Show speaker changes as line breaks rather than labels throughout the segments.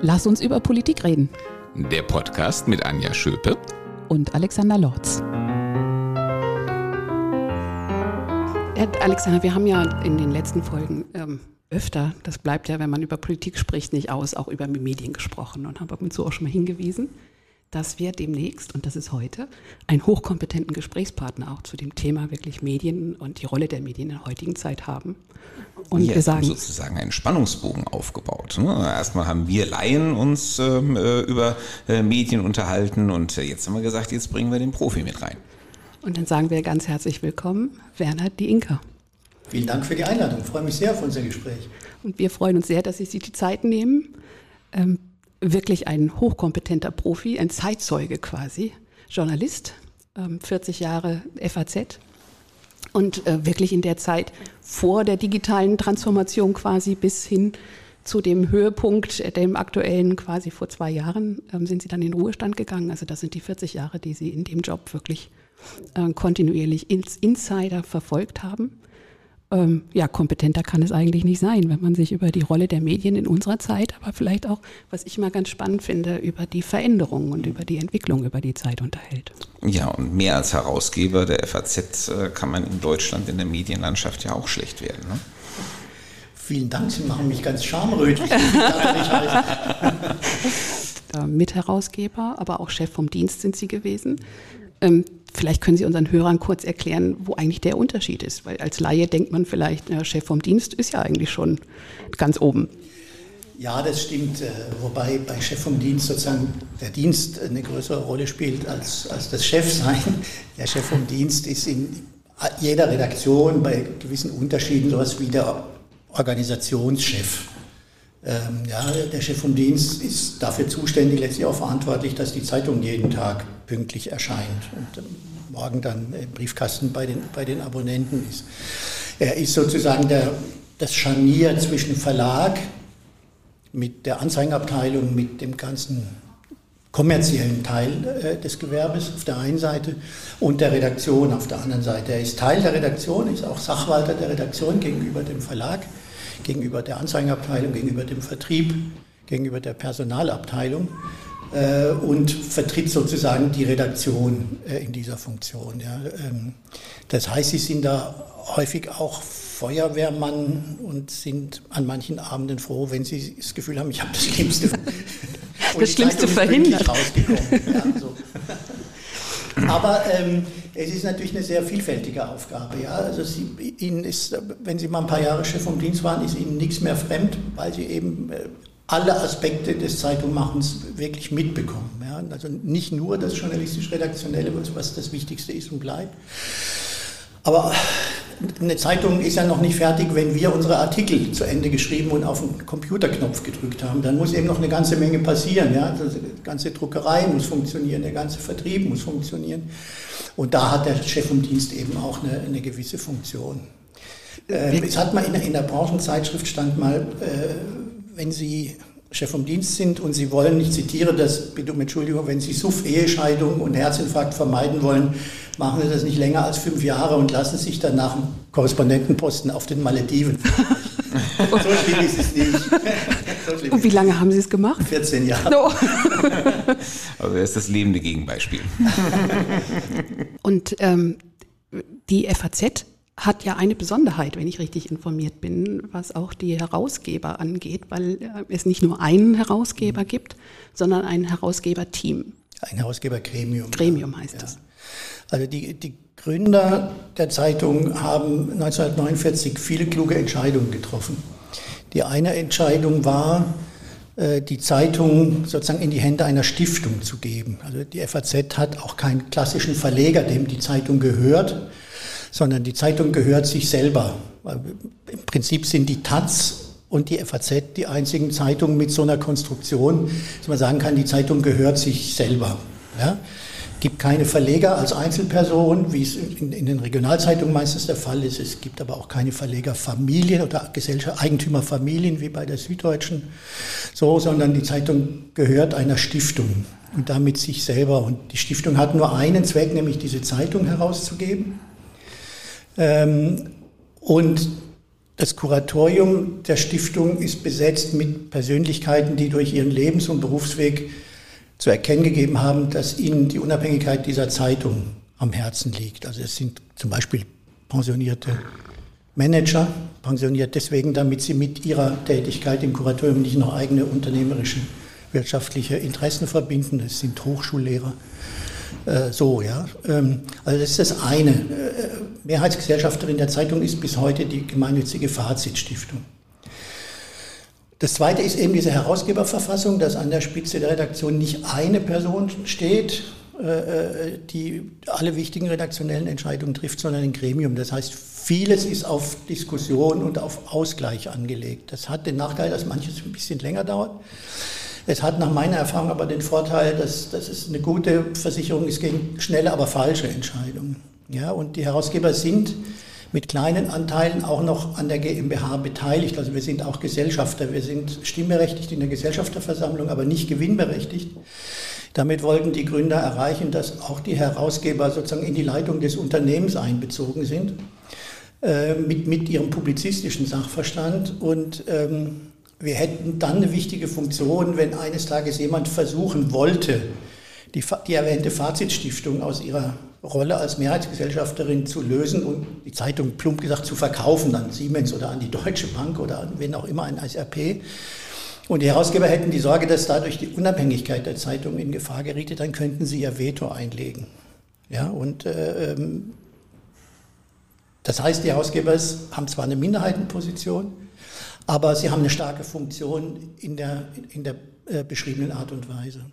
Lass uns über Politik reden.
Der Podcast mit Anja Schöpe
und Alexander Lorz. Alexander, wir haben ja in den letzten Folgen ähm, öfter, das bleibt ja, wenn man über Politik spricht, nicht aus, auch über Medien gesprochen und haben ab und zu auch schon mal hingewiesen, dass wir demnächst, und das ist heute, einen hochkompetenten Gesprächspartner auch zu dem Thema wirklich Medien und die Rolle der Medien in der heutigen Zeit haben.
Und Hier wir sagen sozusagen einen Spannungsbogen aufgebaut. Ne? Erstmal haben wir Laien uns ähm, äh, über äh, Medien unterhalten und äh, jetzt haben wir gesagt, jetzt bringen wir den Profi mit rein.
Und dann sagen wir ganz herzlich willkommen, Werner Die Inka.
Vielen Dank für die Einladung. Ich freue mich sehr auf unser Gespräch.
Und wir freuen uns sehr, dass Sie sich die Zeit nehmen. Ähm, wirklich ein hochkompetenter Profi, ein Zeitzeuge quasi, Journalist, 40 ähm, Jahre FAZ und äh, wirklich in der Zeit vor der digitalen Transformation quasi bis hin zu dem Höhepunkt, äh, dem aktuellen quasi vor zwei Jahren, ähm, sind Sie dann in Ruhestand gegangen. Also das sind die 40 Jahre, die Sie in dem Job wirklich äh, kontinuierlich ins Insider verfolgt haben ähm, ja, kompetenter kann es eigentlich nicht sein, wenn man sich über die Rolle der Medien in unserer Zeit, aber vielleicht auch, was ich mal ganz spannend finde, über die Veränderungen und über die Entwicklung über die Zeit unterhält.
Ja, und mehr als Herausgeber der FAZ äh, kann man in Deutschland in der Medienlandschaft ja auch schlecht werden. Ne?
Vielen Dank, Sie machen mich ganz schamrötlich.
Mitherausgeber, aber auch Chef vom Dienst sind Sie gewesen. Ähm, vielleicht können Sie unseren Hörern kurz erklären, wo eigentlich der Unterschied ist. Weil als Laie denkt man vielleicht, der Chef vom Dienst ist ja eigentlich schon ganz oben.
Ja, das stimmt. Äh, wobei bei Chef vom Dienst sozusagen der Dienst eine größere Rolle spielt als, als das Chefsein. Der Chef vom Dienst ist in jeder Redaktion bei gewissen Unterschieden sowas wie der Organisationschef. Ähm, ja, der Chef vom Dienst ist dafür zuständig, letztlich auch verantwortlich, dass die Zeitung jeden Tag pünktlich erscheint und ähm, morgen dann im Briefkasten bei den, bei den Abonnenten ist. Er ist sozusagen der, das Scharnier zwischen Verlag mit der Anzeigenabteilung, mit dem ganzen kommerziellen Teil äh, des Gewerbes auf der einen Seite und der Redaktion auf der anderen Seite. Er ist Teil der Redaktion, ist auch Sachwalter der Redaktion gegenüber dem Verlag gegenüber der Anzeigenabteilung, gegenüber dem Vertrieb, gegenüber der Personalabteilung äh, und vertritt sozusagen die Redaktion äh, in dieser Funktion. Ja. Ähm, das heißt, sie sind da häufig auch Feuerwehrmann und sind an manchen Abenden froh, wenn sie das Gefühl haben, ich habe das Schlimmste,
das Schlimmste verhindert.
Ja, so. Aber ähm, es ist natürlich eine sehr vielfältige Aufgabe. Ja? Also Sie, Ihnen ist, wenn Sie mal ein paar Jahre Chef vom Dienst waren, ist Ihnen nichts mehr fremd, weil Sie eben äh, alle Aspekte des Zeitungmachens wirklich mitbekommen. Ja? Also nicht nur das journalistisch-redaktionelle, was das Wichtigste ist und bleibt. Aber eine Zeitung ist ja noch nicht fertig, wenn wir unsere Artikel zu Ende geschrieben und auf den Computerknopf gedrückt haben. Dann muss eben noch eine ganze Menge passieren. Ja? Also die ganze Druckerei muss funktionieren, der ganze Vertrieb muss funktionieren. Und da hat der Chef vom Dienst eben auch eine, eine gewisse Funktion. Äh, es hat mal in, in, der Branchenzeitschrift stand mal, äh, wenn Sie Chef vom Dienst sind und Sie wollen, ich zitiere das, bitte um Entschuldigung, wenn Sie Suff, Ehescheidung und Herzinfarkt vermeiden wollen, machen Sie das nicht länger als fünf Jahre und lassen sich danach einen Korrespondentenposten auf den Malediven.
so schlimm ist es nicht. So und wie lange haben Sie es gemacht?
14 Jahre. No.
also er ist das lebende Gegenbeispiel.
und ähm, die FAZ hat ja eine Besonderheit, wenn ich richtig informiert bin, was auch die Herausgeber angeht, weil äh, es nicht nur einen Herausgeber gibt, sondern ein Herausgeberteam.
Ein Herausgebergremium.
Gremium heißt ja. das.
Also die, die Gründer der Zeitung haben 1949 viele kluge Entscheidungen getroffen. Die eine Entscheidung war, äh, die Zeitung sozusagen in die Hände einer Stiftung zu geben. Also die FAZ hat auch keinen klassischen Verleger, dem die Zeitung gehört, sondern die Zeitung gehört sich selber. Im Prinzip sind die Taz und die FAZ die einzigen Zeitungen mit so einer Konstruktion, dass man sagen kann, die Zeitung gehört sich selber. Ja? gibt keine Verleger als Einzelperson, wie es in, in, den Regionalzeitungen meistens der Fall ist. Es gibt aber auch keine Verlegerfamilien oder Gesellschaft, Eigentümerfamilien wie bei der Süddeutschen, so, sondern die Zeitung gehört einer Stiftung und damit sich selber. Und die Stiftung hat nur einen Zweck, nämlich diese Zeitung herauszugeben. Ähm, und Das Kuratorium der Stiftung ist besetzt mit Persönlichkeiten, die durch ihren Lebens- und Berufsweg zu erkennen gegeben haben, dass ihnen die Unabhängigkeit dieser Zeitung am Herzen liegt. Also es sind zum Beispiel pensionierte Manager, pensioniert deswegen, damit sie mit ihrer Tätigkeit im Kuratorium nicht noch eigene unternehmerische, wirtschaftliche Interessen verbinden. Es sind Hochschullehrer. Äh, so, ja. Ähm, also das ist das eine. Äh, Mehrheitsgesellschafterin der Zeitung ist bis heute die gemeinnützige Fazitstiftung. Das zweite ist eben diese Herausgeberverfassung, dass an der Spitze der Redaktion nicht eine Person steht, äh, die alle wichtigen redaktionellen Entscheidungen trifft, sondern ein Gremium. Das heißt, vieles ist auf Diskussion und auf Ausgleich angelegt. Das hat den Nachteil, dass manches ein bisschen länger dauert. Es hat nach meiner Erfahrung aber den Vorteil, dass, dass es eine gute Versicherung ist gegen schnelle, aber falsche Entscheidungen. Ja, und die Herausgeber sind mit kleinen Anteilen auch noch an der GmbH beteiligt. Also wir sind auch Gesellschafter, wir sind stimmberechtigt in der Gesellschafterversammlung, aber nicht gewinnberechtigt. Damit wollten die Gründer erreichen, dass auch die Herausgeber sozusagen in die Leitung des Unternehmens einbezogen sind, äh, mit, mit ihrem publizistischen Sachverstand. Und ähm, wir hätten dann eine wichtige Funktion, wenn eines Tages jemand versuchen wollte, die, die erwähnte Fazitstiftung aus ihrer Rolle als Mehrheitsgesellschafterin zu lösen und die Zeitung plump gesagt zu verkaufen an Siemens oder an die Deutsche Bank oder an wen auch immer, an SRP. Und die Herausgeber hätten die Sorge, dass dadurch die Unabhängigkeit der Zeitung in Gefahr geriete, dann könnten sie ihr Veto einlegen. Ja, und äh, ähm, das heißt, die Herausgeber haben zwar eine Minderheitenposition, aber sie haben eine starke Funktion in der, in der äh, beschriebenen Art und Weise.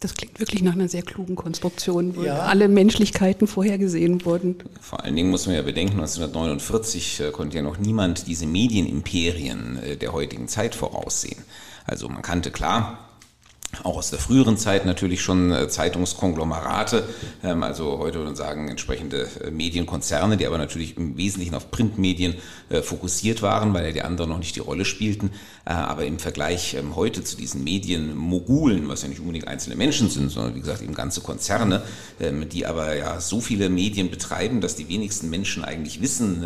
Das klingt wirklich nach einer sehr klugen Konstruktion, wo ja. alle Menschlichkeiten vorhergesehen wurden.
Vor allen Dingen muss man ja bedenken, 1949 äh, konnte ja noch niemand diese Medienimperien äh, der heutigen Zeit voraussehen. Also man kannte klar auch aus der früheren Zeit natürlich schon äh, Zeitungskonglomerate, ähm, also heute würde man sagen entsprechende äh, Medienkonzerne, die aber natürlich im Wesentlichen auf Printmedien äh, fokussiert waren, weil ja die anderen noch nicht die Rolle spielten. Aber im Vergleich ähm, heute zu diesen Medienmogulen, was ja nicht unbedingt einzelne Menschen sind, sondern wie gesagt eben ganze Konzerne, ähm, die aber ja so viele Medien betreiben, dass die wenigsten Menschen eigentlich wissen,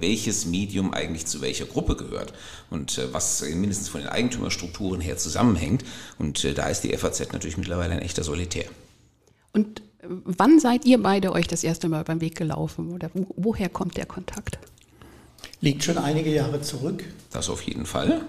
welches Medium eigentlich zu welcher Gruppe gehört und was mindestens von den Eigentümerstrukturen her zusammenhängt. Und da ist die FAZ natürlich mittlerweile ein echter Solitär.
Und wann seid ihr beide euch das erste Mal beim Weg gelaufen oder wo, woher kommt der Kontakt?
Liegt schon einige Jahre zurück.
Das auf jeden Fall.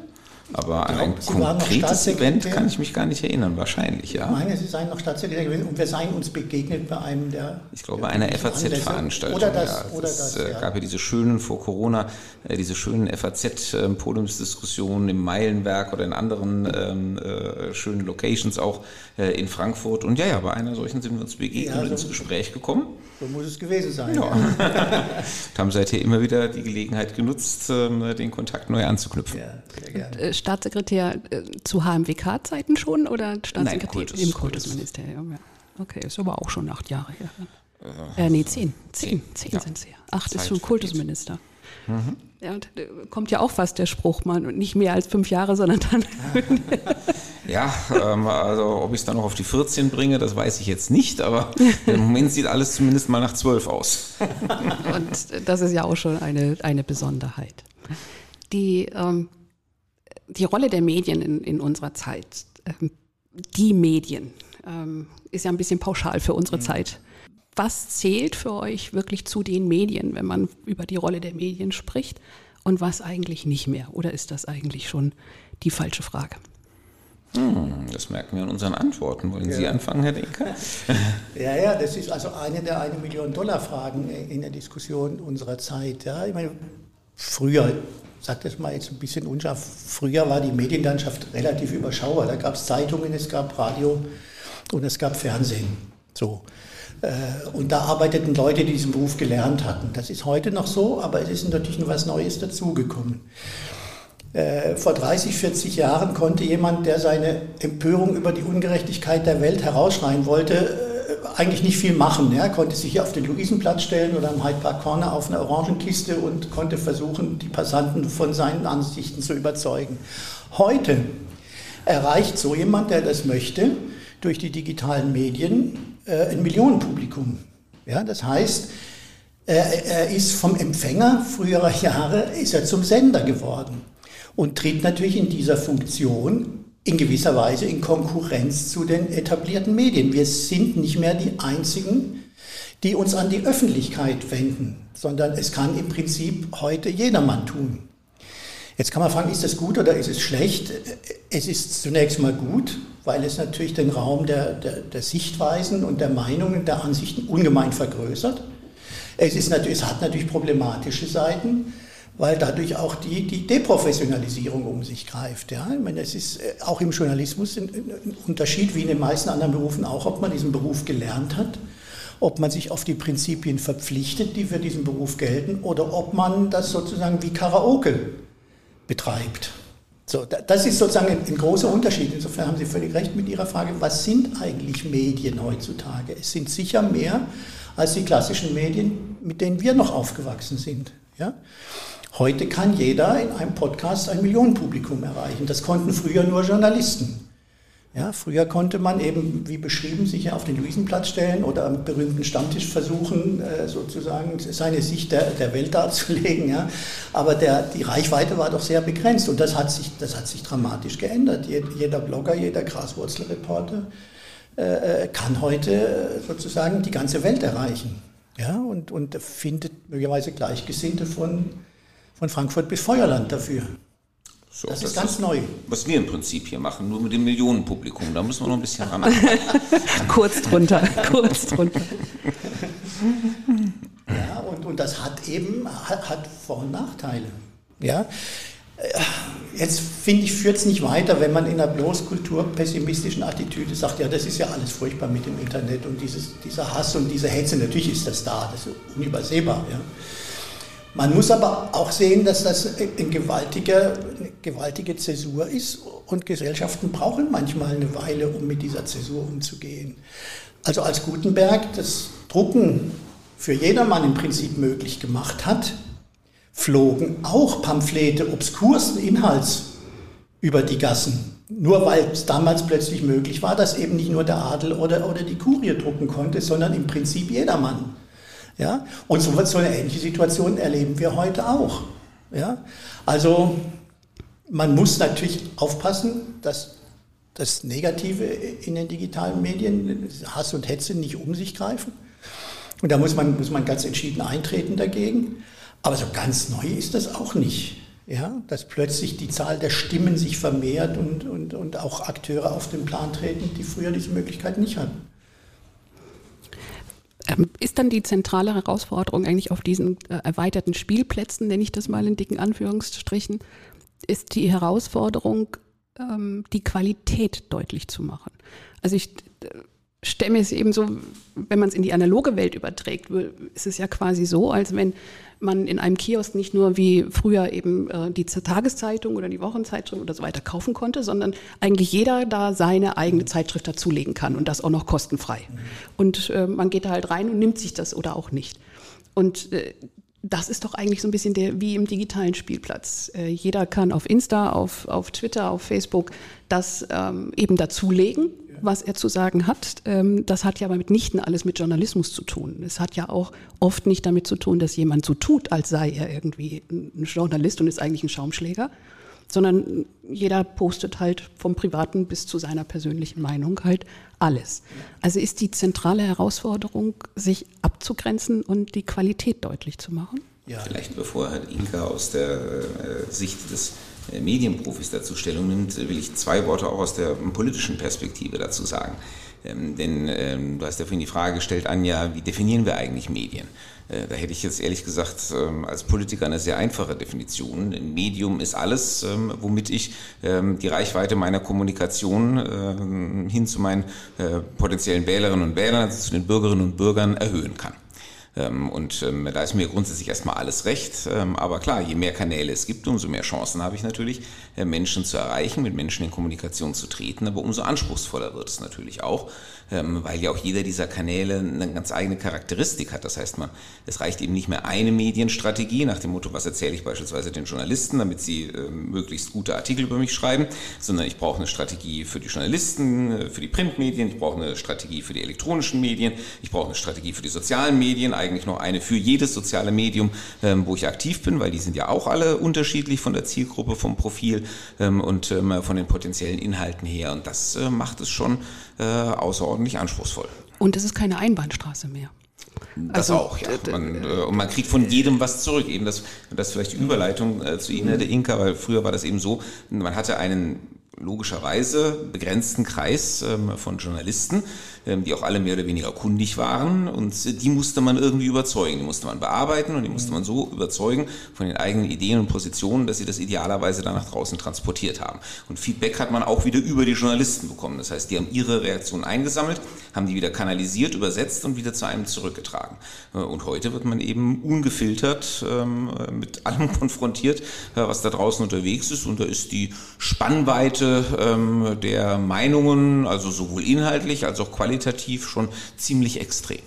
Aber an ein konkretes Event kann ich mich gar nicht erinnern, wahrscheinlich, ja.
Ich meine, Sie seien noch Staatssekretär gewesen und wir seien uns begegnet bei einem der.
Ich glaube, bei einer FAZ-Veranstaltung.
Oder das, ja.
oder das. Es äh, ja. gab ja diese schönen, vor Corona, äh, diese schönen FAZ-Podiumsdiskussionen im Meilenwerk oder in anderen ähm, äh, schönen Locations auch in Frankfurt. Und ja, ja, bei einer solchen sind wir uns begegnet ja, und ins Gespräch gekommen.
So muss es gewesen sein.
Ja. und haben seither immer wieder die Gelegenheit genutzt, ähm, den Kontakt neu anzuknüpfen. Ja,
sehr gerne. Staatssekretär äh, zu HMWK-Zeiten schon oder Staatssekretär Nein,
Kultus,
im Kultusministerium? Ja. Okay, ist aber auch schon acht Jahre her. Äh, äh nee, zehn. Zehn, zehn, ja. sind ja. Acht Zeit ist schon Kultusminister. Mhm. Ja, und äh, kommt ja auch fast der Spruch, man nicht mehr als fünf Jahre, sondern dann.
ja, ähm, also ob ich es dann noch auf die 14 bringe, das weiß ich jetzt nicht, aber im Moment sieht alles zumindest mal nach zwölf aus.
und das ist ja auch schon eine, eine Besonderheit. Die ähm, die Rolle der Medien in, in unserer Zeit, ähm, die Medien, ähm, ist ja ein bisschen pauschal für unsere mhm. Zeit. Was zählt für euch wirklich zu den Medien, wenn man über die Rolle der Medien spricht und was eigentlich nicht mehr? Oder ist das eigentlich schon die falsche Frage?
Hm, das merken wir an unseren Antworten. Wollen ja. Sie anfangen, Herr Denker?
Ja, ja, das ist also eine der eine Million Dollar Fragen in der Diskussion unserer Zeit. Ja, ich meine, früher sage das mal jetzt ein bisschen unscharf, früher war die Medienlandschaft relativ überschaubar. Da gab es Zeitungen, es gab Radio und es gab Fernsehen. So. Äh, und da arbeiteten Leute, die diesen Beruf gelernt hatten. Das ist heute noch so, aber es ist natürlich noch was Neues dazugekommen. Äh, vor 30, 40 Jahren konnte jemand, der seine Empörung über die Ungerechtigkeit der Welt herausschreien wollte, eigentlich nicht viel machen. Er konnte sich auf den Luisenplatz stellen oder am Hyde Park Corner auf eine Orangenkiste und konnte versuchen, die Passanten von seinen Ansichten zu überzeugen. Heute erreicht so jemand, der das möchte, durch die digitalen Medien äh, ein Millionenpublikum. Ja, das heißt, Er, er ist vom Empfänger früherer Jahre ist er zum Sender geworden und tritt natürlich in dieser Funktion in gewisser Weise in Konkurrenz zu den etablierten Medien. Wir sind nicht mehr die einzigen, die uns an die Öffentlichkeit wenden, sondern es kann im Prinzip heute jedermann tun. Jetzt kann man fragen, ist das gut oder ist es schlecht? Es ist zunächst mal gut, weil es natürlich den Raum der, der, der Sichtweisen und der Meinungen, der Ansichten ungemein vergrößert. Es, ist natürlich, es hat natürlich problematische Seiten, weil dadurch auch die, die Deprofessionalisierung um sich greift. Ja? Ich meine, es ist äh, auch im Journalismus ein, ein Unterschied, wie in den meisten anderen Berufen auch, ob man diesen Beruf gelernt hat ob man sich auf die Prinzipien verpflichtet, die für diesen Beruf gelten, oder ob man das sozusagen wie Karaoke betreibt. So, das ist sozusagen ein, großer Unterschied. Insofern haben Sie völlig recht mit Ihrer Frage, was sind eigentlich Medien heutzutage? Es sind sicher mehr als die klassischen Medien, mit denen wir noch aufgewachsen sind. Ja? Heute kann jeder in einem Podcast ein Millionenpublikum erreichen. Das konnten früher nur Journalisten. Ja, früher konnte man eben, wie beschrieben, sich auf den Luisenplatz stellen oder am berühmten Stammtisch versuchen, äh, sozusagen seine Sicht der, der Welt darzulegen. Ja. Aber der, die Reichweite war doch sehr begrenzt und das hat sich, das hat sich dramatisch geändert. Jeder Blogger, jeder Graswurzelreporter äh, äh, kann heute sozusagen die ganze Welt erreichen ja, und, und findet möglicherweise Gleichgesinnte von, von Frankfurt bis Feuerland dafür.
So, das, das, ist ganz ist, neu. Was wir im Prinzip hier machen, nur mit dem Millionenpublikum. Da müssen wir noch ein bisschen ran.
kurz drunter, kurz drunter.
Ja, und, und das hat eben hat, hat Vor- und Nachteile. Ja, Jetzt finde ich, führt es nicht weiter, wenn man in einer bloß kulturpessimistischen Attitüde sagt, ja, das ist ja alles furchtbar mit dem Internet und dieses, dieser Hass und diese Hetze, natürlich ist das da, das ist unübersehbar. Ja. Man muss aber auch sehen, dass das eine gewaltige, eine gewaltige Zäsur ist und Gesellschaften brauchen manchmal eine Weile, um mit dieser Zäsur umzugehen. Also als Gutenberg das Drucken für jedermann im Prinzip möglich gemacht hat, flogen auch Pamphlete obskursten Inhalts über die Gassen. Nur weil es damals plötzlich möglich war, dass eben nicht nur der Adel oder, oder die Kurie drucken konnte, sondern im Prinzip jedermann. Ja? Und so, so eine ähnliche Situation erleben wir heute auch. Ja? Also man muss natürlich aufpassen, dass das Negative in den digitalen Medien, Hass und Hetze, nicht um sich greifen. Und da muss man, muss man ganz entschieden eintreten dagegen. Aber so ganz neu ist das auch nicht. Ja, dass plötzlich die Zahl der Stimmen sich vermehrt und, und, und auch Akteure auf den Plan treten, die früher diese Möglichkeit nicht hatten.
Ähm, ist dann die zentrale Herausforderung eigentlich auf diesen äh, erweiterten Spielplätzen, nenne ich das mal in dicken Anführungsstrichen, ist die Herausforderung, ähm, die Qualität deutlich zu machen. Also ich stelle mir es eben so, wenn man es in die analoge Welt überträgt, ist es ja quasi so, als wenn man in einem Kiosk nicht nur wie früher eben äh, die Tageszeitung oder die Wochenzeitung oder so weiter kaufen konnte, sondern eigentlich jeder da seine eigene Zeitschrift dazulegen kann und das auch noch kostenfrei. Und äh, man geht da halt rein und nimmt sich das oder auch nicht. Und äh, das ist doch eigentlich so ein bisschen der, wie im digitalen Spielplatz. Äh, jeder kann auf Insta, auf, auf Twitter, auf Facebook das ähm, eben dazulegen was er zu sagen hat. Ähm, das hat ja aber mitnichten alles mit Journalismus zu tun. Es hat ja auch oft nicht damit zu tun, dass jemand so tut, als sei er irgendwie ein Journalist und ist eigentlich ein Schaumschläger, sondern jeder postet halt vom Privaten bis zu seiner persönlichen Meinung halt alles. Also ist die zentrale Herausforderung, sich abzugrenzen und die Qualität deutlich zu machen?
Ja. Vielleicht bevor Herr Inka aus der äh, Sicht des Medienprofis dazu Stellung nimmt, will ich zwei Worte auch aus der politischen Perspektive dazu sagen. Ähm, denn ähm, du hast ja vorhin die Frage gestellt, Anja, wie definieren wir eigentlich Medien? Äh, da hätte ich jetzt ehrlich gesagt ähm, als Politiker eine sehr einfache Definition. Ein Medium ist alles, ähm, womit ich ähm, die Reichweite meiner Kommunikation äh, hin zu meinen äh, potenziellen Wählerinnen und Wählern, also zu den Bürgerinnen und Bürgern erhöhen kann. Ähm, und ähm, da ist mir grundsätzlich erstmal alles recht. Ähm, aber klar, je mehr Kanäle es gibt, umso mehr Chancen habe ich natürlich, äh, Menschen zu erreichen, mit Menschen in Kommunikation zu treten. Aber umso anspruchsvoller wird es natürlich auch, weil ja auch jeder dieser Kanäle eine ganz eigene Charakteristik hat. Das heißt, man, es reicht eben nicht mehr eine Medienstrategie nach dem Motto, was erzähle ich beispielsweise den Journalisten, damit sie möglichst gute Artikel über mich schreiben, sondern ich brauche eine Strategie für die Journalisten, äh, für die Printmedien, ich brauche eine Strategie für die elektronischen Medien, ich brauche eine Strategie für die sozialen Medien eigentlich noch eine für jedes soziale Medium, ähm, wo ich aktiv bin, weil die sind ja auch alle unterschiedlich von der Zielgruppe, vom Profil ähm, und ähm, von den potenziellen Inhalten her. Und das äh, macht es schon äh, außerordentlich anspruchsvoll.
Und es ist keine Einbahnstraße mehr.
Das also, auch, ja. Man, äh, und man kriegt von jedem was zurück. Eben das, das vielleicht die Überleitung äh, zu Ihnen, der Inka, weil früher war das eben so, man hatte einen logischerweise begrenzten Kreis ähm, von Journalisten, die auch alle mehr oder weniger kundig waren und die musste man irgendwie überzeugen, die musste man bearbeiten und die musste man so überzeugen von den eigenen Ideen und Positionen, dass sie das idealerweise dann nach draußen transportiert haben. Und Feedback hat man auch wieder über die Journalisten bekommen. Das heißt, die haben ihre Reaktionen eingesammelt, haben die wieder kanalisiert, übersetzt und wieder zu einem zurückgetragen. Äh, und heute wird man eben ungefiltert ähm, mit allem konfrontiert, äh, was da draußen unterwegs ist und da ist die Spannweite ähm, der Meinungen, also sowohl inhaltlich als auch qualitativ qualitativ schon ziemlich extrem.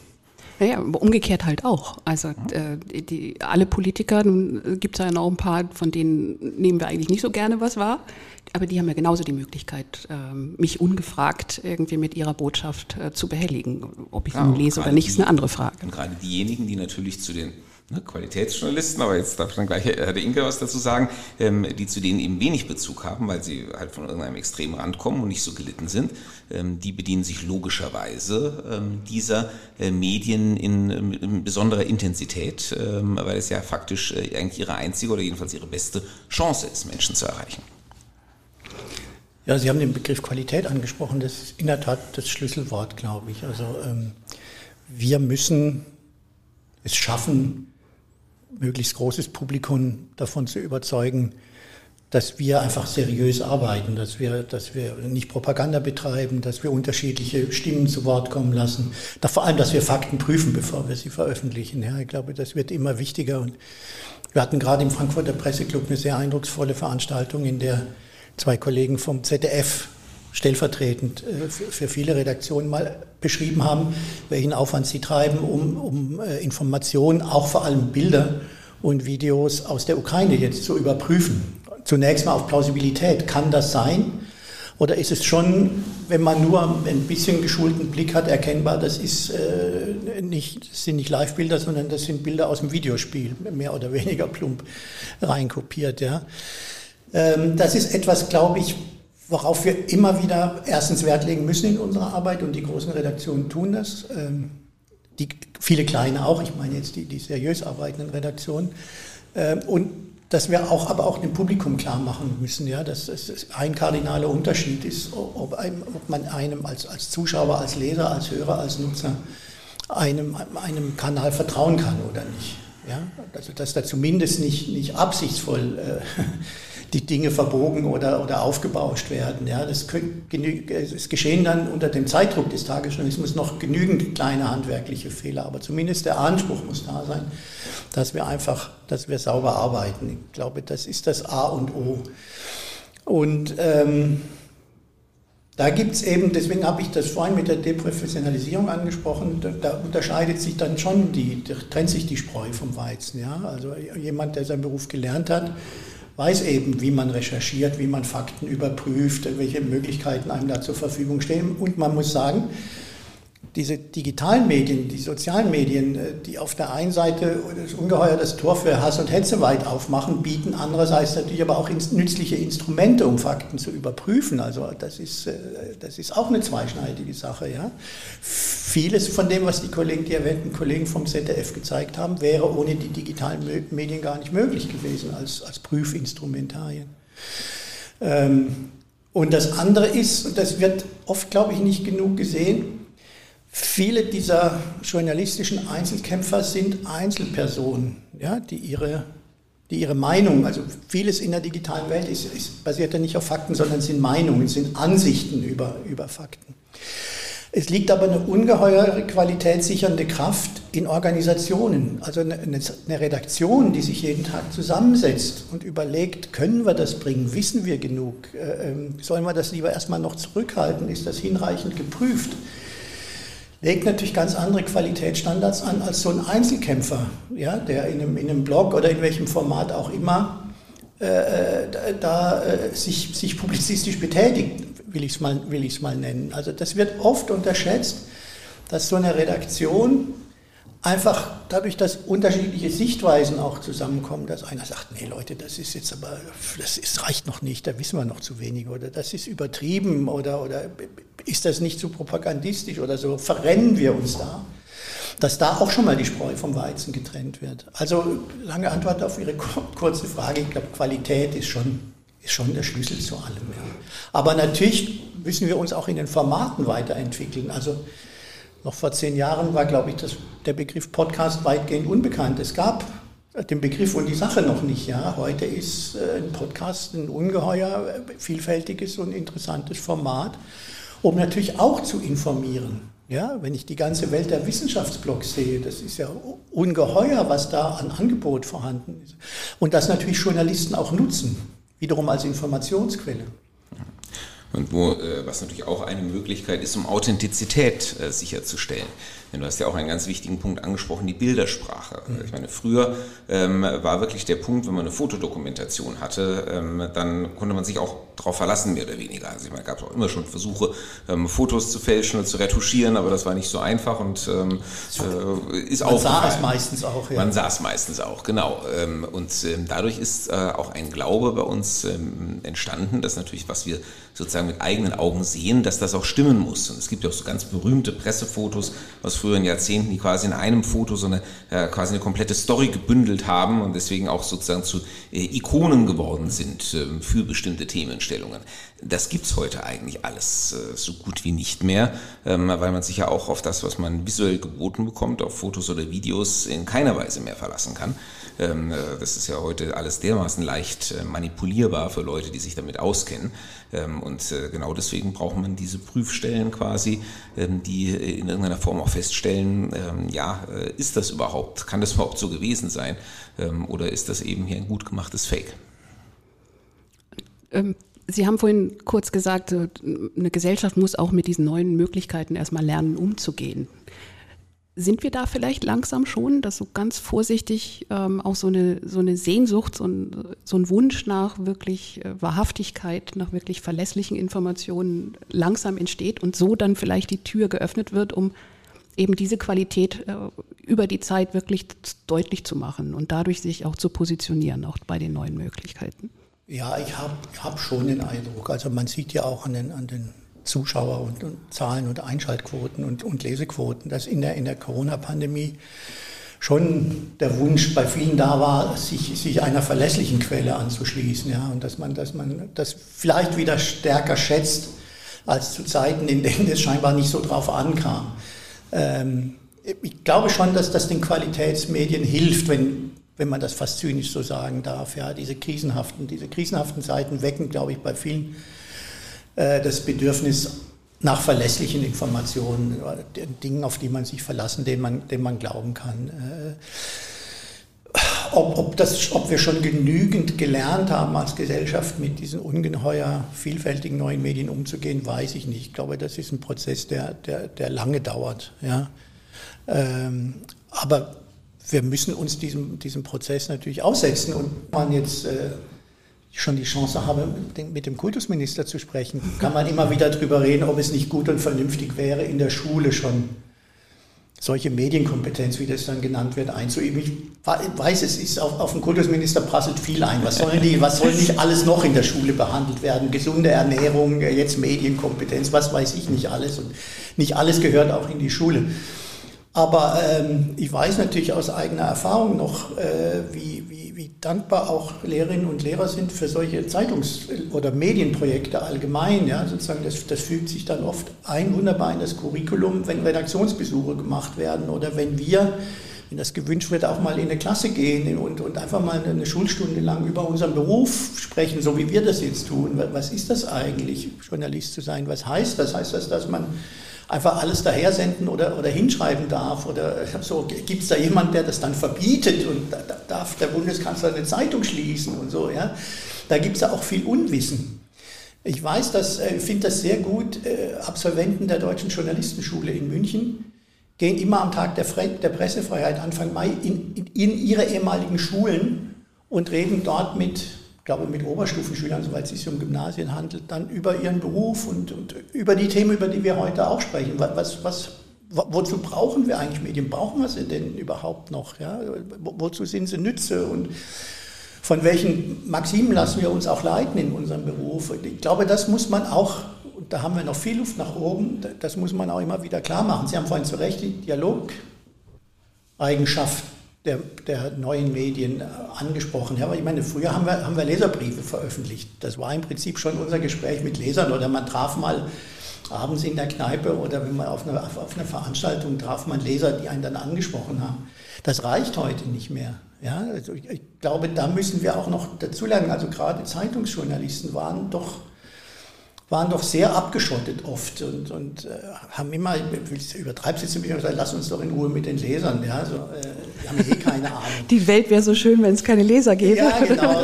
Ja, umgekehrt halt auch. Also äh, die, alle Politiker, nun gibt es ja noch ein paar, von denen nehmen wir eigentlich nicht so gerne was wahr, aber die haben ja genauso die Möglichkeit, äh, mich ungefragt irgendwie mit ihrer Botschaft äh, zu behelligen. Ob ich ja, sie lese oder nicht, ist eine andere Frage.
Und gerade diejenigen, die natürlich zu den Qualitätsjournalisten, aber jetzt darf dann gleich Herr de Inke was dazu sagen, ähm, die zu denen eben wenig Bezug haben, weil sie halt von irgendeinem extremen Rand kommen und nicht so gelitten sind, ähm, die bedienen sich logischerweise ähm, dieser äh, Medien in, besonderer Intensität, weil es ja faktisch äh, eigentlich ihre einzige oder jedenfalls ihre beste Chance ist, Menschen zu erreichen.
Ja, Sie haben den Begriff Qualität angesprochen. Das ist in der Tat das Schlüsselwort, glaube ich. Also wir müssen es schaffen, möglichst großes Publikum davon zu überzeugen, dass wir einfach seriös arbeiten, dass wir, dass wir nicht Propaganda betreiben, dass wir unterschiedliche Stimmen zu Wort kommen lassen. Da vor allem, dass wir Fakten prüfen, bevor wir sie veröffentlichen. Ja, ich glaube, das wird immer wichtiger. Und wir hatten gerade im Frankfurter Presseclub eine sehr eindrucksvolle Veranstaltung, in der zwei Kollegen vom ZDF stellvertretend äh, für viele Redaktionen mal beschrieben haben, welchen Aufwand sie treiben, um, um äh, Informationen, auch vor allem Bilder und Videos aus der Ukraine jetzt zu überprüfen. Zunächst mal auf Plausibilität. Kann das sein? Oder ist es schon, wenn man nur ein bisschen geschulten Blick hat, erkennbar, das, ist, äh, nicht, das sind nicht Live-Bilder, sondern das sind Bilder aus dem Videospiel, mehr oder weniger plump reinkopiert. Ja. Ähm, das ist etwas, glaube ich, worauf wir immer wieder erstens Wert legen müssen in unserer Arbeit und die großen Redaktionen tun das. Ähm, die, viele kleine auch, ich meine jetzt die, die seriös arbeitenden Redaktionen. Ähm, und dass wir auch, aber auch dem Publikum klar machen müssen, ja, dass es ein kardinaler Unterschied ist, ob, einem, ob man einem als, als Zuschauer, als Leser, als Hörer, als Nutzer einem, einem Kanal vertrauen kann oder nicht. Ja? Also dass da zumindest nicht, nicht absichtsvoll äh, die Dinge verbogen oder, oder aufgebauscht werden. Ja, das, es geschehen dann unter dem Zeitdruck des Tagesjournalismus noch genügend kleine handwerkliche Fehler, aber zumindest der Anspruch muss da sein, dass wir einfach, dass wir sauber arbeiten. Ich glaube, das ist das A und O. Und ähm, da gibt es eben, deswegen habe ich das vorhin mit der Deprofessionalisierung angesprochen, da, da, unterscheidet sich dann schon die, da trennt sich die Spreu vom Weizen. Ja? Also jemand, der seinen Beruf gelernt hat, weiß eben, wie man recherchiert, wie man Fakten überprüft, welche Möglichkeiten einem da zur Verfügung stehen. Und man muss sagen, diese digitalen Medien, die sozialen Medien, äh, die auf der einen Seite das ungeheuer das Tor für Hass und Hetze weit aufmachen, bieten andererseits natürlich aber auch nützliche Instrumente, um Fakten zu überprüfen. Also das ist, äh, das ist auch eine zweischneidige Sache. Ja? Vieles von dem, was die Kollegen, die erwähnten Kollegen vom ZDF gezeigt haben, wäre ohne die digitalen Medien gar nicht möglich gewesen als, als Prüfinstrumentarien. Ähm, und das andere ist, und das wird oft, glaube ich, nicht genug gesehen, Viele dieser journalistischen Einzelkämpfer sind Einzelpersonen, ja, die, ihre, die ihre Meinung, also vieles in der digitalen Welt ist, ist, basiert ja nicht auf Fakten, sondern sind Meinungen, sind Ansichten über, über Fakten. Es liegt aber eine ungeheure qualitätssichernde Kraft in Organisationen, also eine, eine, Redaktion, die sich jeden Tag zusammensetzt und überlegt, können wir das bringen, wissen wir genug, äh, ähm, sollen wir das lieber erstmal noch zurückhalten, ist das hinreichend geprüft? Legt natürlich ganz andere Qualitätsstandards an als so ein Einzelkämpfer, ja, der in einem, in einem Blog oder in welchem Format auch immer äh, äh da, äh, sich, sich publizistisch betätigt, will ich es mal, mal nennen. Also das wird oft unterschätzt, dass so eine Redaktion einfach dadurch, dass unterschiedliche Sichtweisen auch zusammenkommen, dass einer sagt, nee Leute, das ist jetzt aber, das ist, reicht noch nicht, da wissen wir noch zu wenig oder das ist übertrieben oder, oder ist das nicht zu propagandistisch oder so, verrennen wir uns da, dass da auch schon mal die Spreu vom Weizen getrennt wird. Also lange Antwort auf Ihre kurze Frage, ich glaube, Qualität ist schon, ist schon der Schlüssel zu allem. Ja. Aber natürlich müssen wir uns auch in den Formaten weiterentwickeln. Also noch vor zehn Jahren war, glaube ich, das, der Begriff Podcast weitgehend unbekannt. Es gab den Begriff und die Sache noch nicht. Ja. Heute ist äh, ein Podcast ein ungeheuer äh, vielfältiges und interessantes Format, um natürlich auch zu informieren. Ja, wenn ich die ganze Welt der Wissenschaftsblogs sehe, das ist ja ungeheuer, was da an Angebot vorhanden ist. Und das natürlich Journalisten auch nutzen, wiederum als Informationsquelle.
Und wo, äh, was natürlich auch eine Möglichkeit ist, um Authentizität äh, sicherzustellen. Denn du hast ja auch einen ganz wichtigen Punkt angesprochen, die Bildersprache. Mhm. Ich meine, früher ähm, war wirklich der Punkt, wenn man eine Fotodokumentation hatte, ähm, dann konnte man sich auch darauf verlassen, mehr oder weniger. Also ich meine, gab es auch immer schon Versuche, ähm, Fotos zu fälschen und zu retuschieren, aber das war nicht so einfach und ähm, äh, ist auch. Man
sah es meistens auch,
ja. Man sah es meistens auch, genau. Ähm, und ähm, dadurch ist äh, auch ein Glaube bei uns ähm, entstanden, dass natürlich, was wir sozusagen mit eigenen Augen sehen, dass das auch stimmen muss. Und es gibt ja auch so ganz berühmte Pressefotos aus früheren Jahrzehnten, die quasi in einem Foto so eine äh, quasi eine komplette Story gebündelt haben und deswegen auch sozusagen zu äh, Ikonen geworden sind äh, für bestimmte Themenstellungen. Das gibt's heute eigentlich alles äh, so gut wie nicht mehr, ähm, weil man sich ja auch auf das, was man visuell geboten bekommt, auf Fotos oder Videos in keiner Weise mehr verlassen kann. Ähm, äh, das ist ja heute alles dermaßen leicht äh, manipulierbar für Leute, die sich damit auskennen. Ähm, und äh, genau deswegen braucht man diese Prüfstellen quasi, ähm, die in irgendeiner Form auch feststellen, ja, ist das überhaupt, kann das überhaupt so gewesen sein oder ist das eben hier ein gut gemachtes Fake?
Sie haben vorhin kurz gesagt, eine Gesellschaft muss auch mit diesen neuen Möglichkeiten erstmal lernen, umzugehen. Sind wir da vielleicht langsam schon, dass so ganz vorsichtig ähm, auch so eine, so eine Sehnsucht, so ein, so ein Wunsch nach wirklich äh, Wahrhaftigkeit, nach wirklich verlässlichen Informationen langsam entsteht und so dann vielleicht die Tür geöffnet wird, um eben diese Qualität äh, über die Zeit wirklich deutlich zu machen und dadurch sich auch zu positionieren, auch bei den neuen Möglichkeiten?
Ja, ich habe hab schon den Eindruck, also man sieht ja auch an den, an den Zuschauer und, und Zahlen und Einschaltquoten und, und Lesequoten, dass in der, in der Corona-Pandemie schon der Wunsch bei vielen da war, sich, sich einer verlässlichen Quelle anzuschließen, ja, und dass man, dass man das vielleicht wieder stärker schätzt als zu Zeiten, in denen es scheinbar nicht so drauf ankam. Ähm, ich glaube schon, dass das den Qualitätsmedien hilft, wenn, wenn man das fast zynisch so sagen darf. Ja, diese krisenhaften, diese krisenhaften Seiten wecken, glaube ich, bei vielen äh, das Bedürfnis nach verlässlichen Informationen, Dingen, auf die man sich verlassen, denen man, denen man glauben kann. Äh, ob, ob, das, ob wir schon genügend gelernt haben als Gesellschaft, mit diesen ungeheuer vielfältigen neuen Medien umzugehen, weiß ich nicht. Ich glaube, das ist ein Prozess, der, der, der lange dauert. Ja. Ähm, aber wir müssen uns diesem, diesem Prozess natürlich aussetzen. Und man jetzt äh, schon die Chance habe, mit dem Kultusminister zu sprechen, kann man immer wieder darüber reden, ob es nicht gut und vernünftig wäre, in der Schule schon solche Medienkompetenz, wie das dann genannt wird, einzuüben. Ich weiß, es ist auf, auf den Kultusminister prasselt viel ein. Was was soll nicht alles noch in der Schule behandelt werden? Gesunde Ernährung, jetzt Medienkompetenz, was weiß ich nicht alles. Und nicht alles gehört auch in die Schule. Aber ähm, ich weiß natürlich aus eigener Erfahrung noch, äh, wie, wie, wie dankbar auch Lehrerinnen und Lehrer sind für solche Zeitungs- oder Medienprojekte allgemein. Ja, sozusagen das, das fügt sich dann oft ein wunderbar in das Curriculum, wenn Redaktionsbesuche gemacht werden oder wenn wir, wenn das gewünscht wird, auch mal in eine Klasse gehen und, und einfach mal eine Schulstunde lang über unseren Beruf sprechen, so wie wir das jetzt tun. Was ist das eigentlich, Journalist zu sein? Was heißt das? Heißt das, dass man einfach alles daher senden oder, oder hinschreiben darf? Oder so, gibt es da jemanden, der das dann verbietet und da, da darf der Bundeskanzler eine Zeitung schließen und so? Ja? Da gibt es ja auch viel Unwissen. Ich weiß, ich äh, finde das sehr gut, äh, Absolventen der Deutschen Journalistenschule in München gehen immer am Tag der, Fre der Pressefreiheit Anfang Mai in, in ihre ehemaligen Schulen und reden dort mit ich glaube mit Oberstufenschülern, soweit es sich um Gymnasien handelt, dann über ihren Beruf und, und, über die Themen, über die wir heute auch sprechen. Was, was, wozu brauchen wir eigentlich Medien? Brauchen wir sie denn überhaupt noch? Ja? Wozu sind sie Nütze? Und von welchen Maximen lassen wir uns auch leiten in unserem Beruf? Ich glaube, das muss man auch, und da haben wir noch viel Luft nach oben, das muss man auch immer wieder klar machen. Sie haben vorhin zu Recht die Dialogeigenschaft der, der neuen Medien angesprochen. Ja, aber ich meine, früher haben wir, haben wir Leserbriefe veröffentlicht. Das war im Prinzip schon unser Gespräch mit Lesern oder man traf mal abends in der Kneipe oder wenn man auf einer auf eine Veranstaltung traf man Leser, die einen dann angesprochen haben. Das reicht heute nicht mehr. Ja, also ich, ich glaube, da müssen wir auch noch dazulernen. Also gerade Zeitungsjournalisten waren doch waren doch sehr abgeschottet oft und, und äh, haben immer, ich übertreibe es jetzt ein bisschen, gesagt, lass uns doch in Ruhe mit den Lesern. Ja, so, äh, die haben eh keine Ahnung.
Die Welt wäre so schön, wenn es keine Leser gäbe. Ja, genau.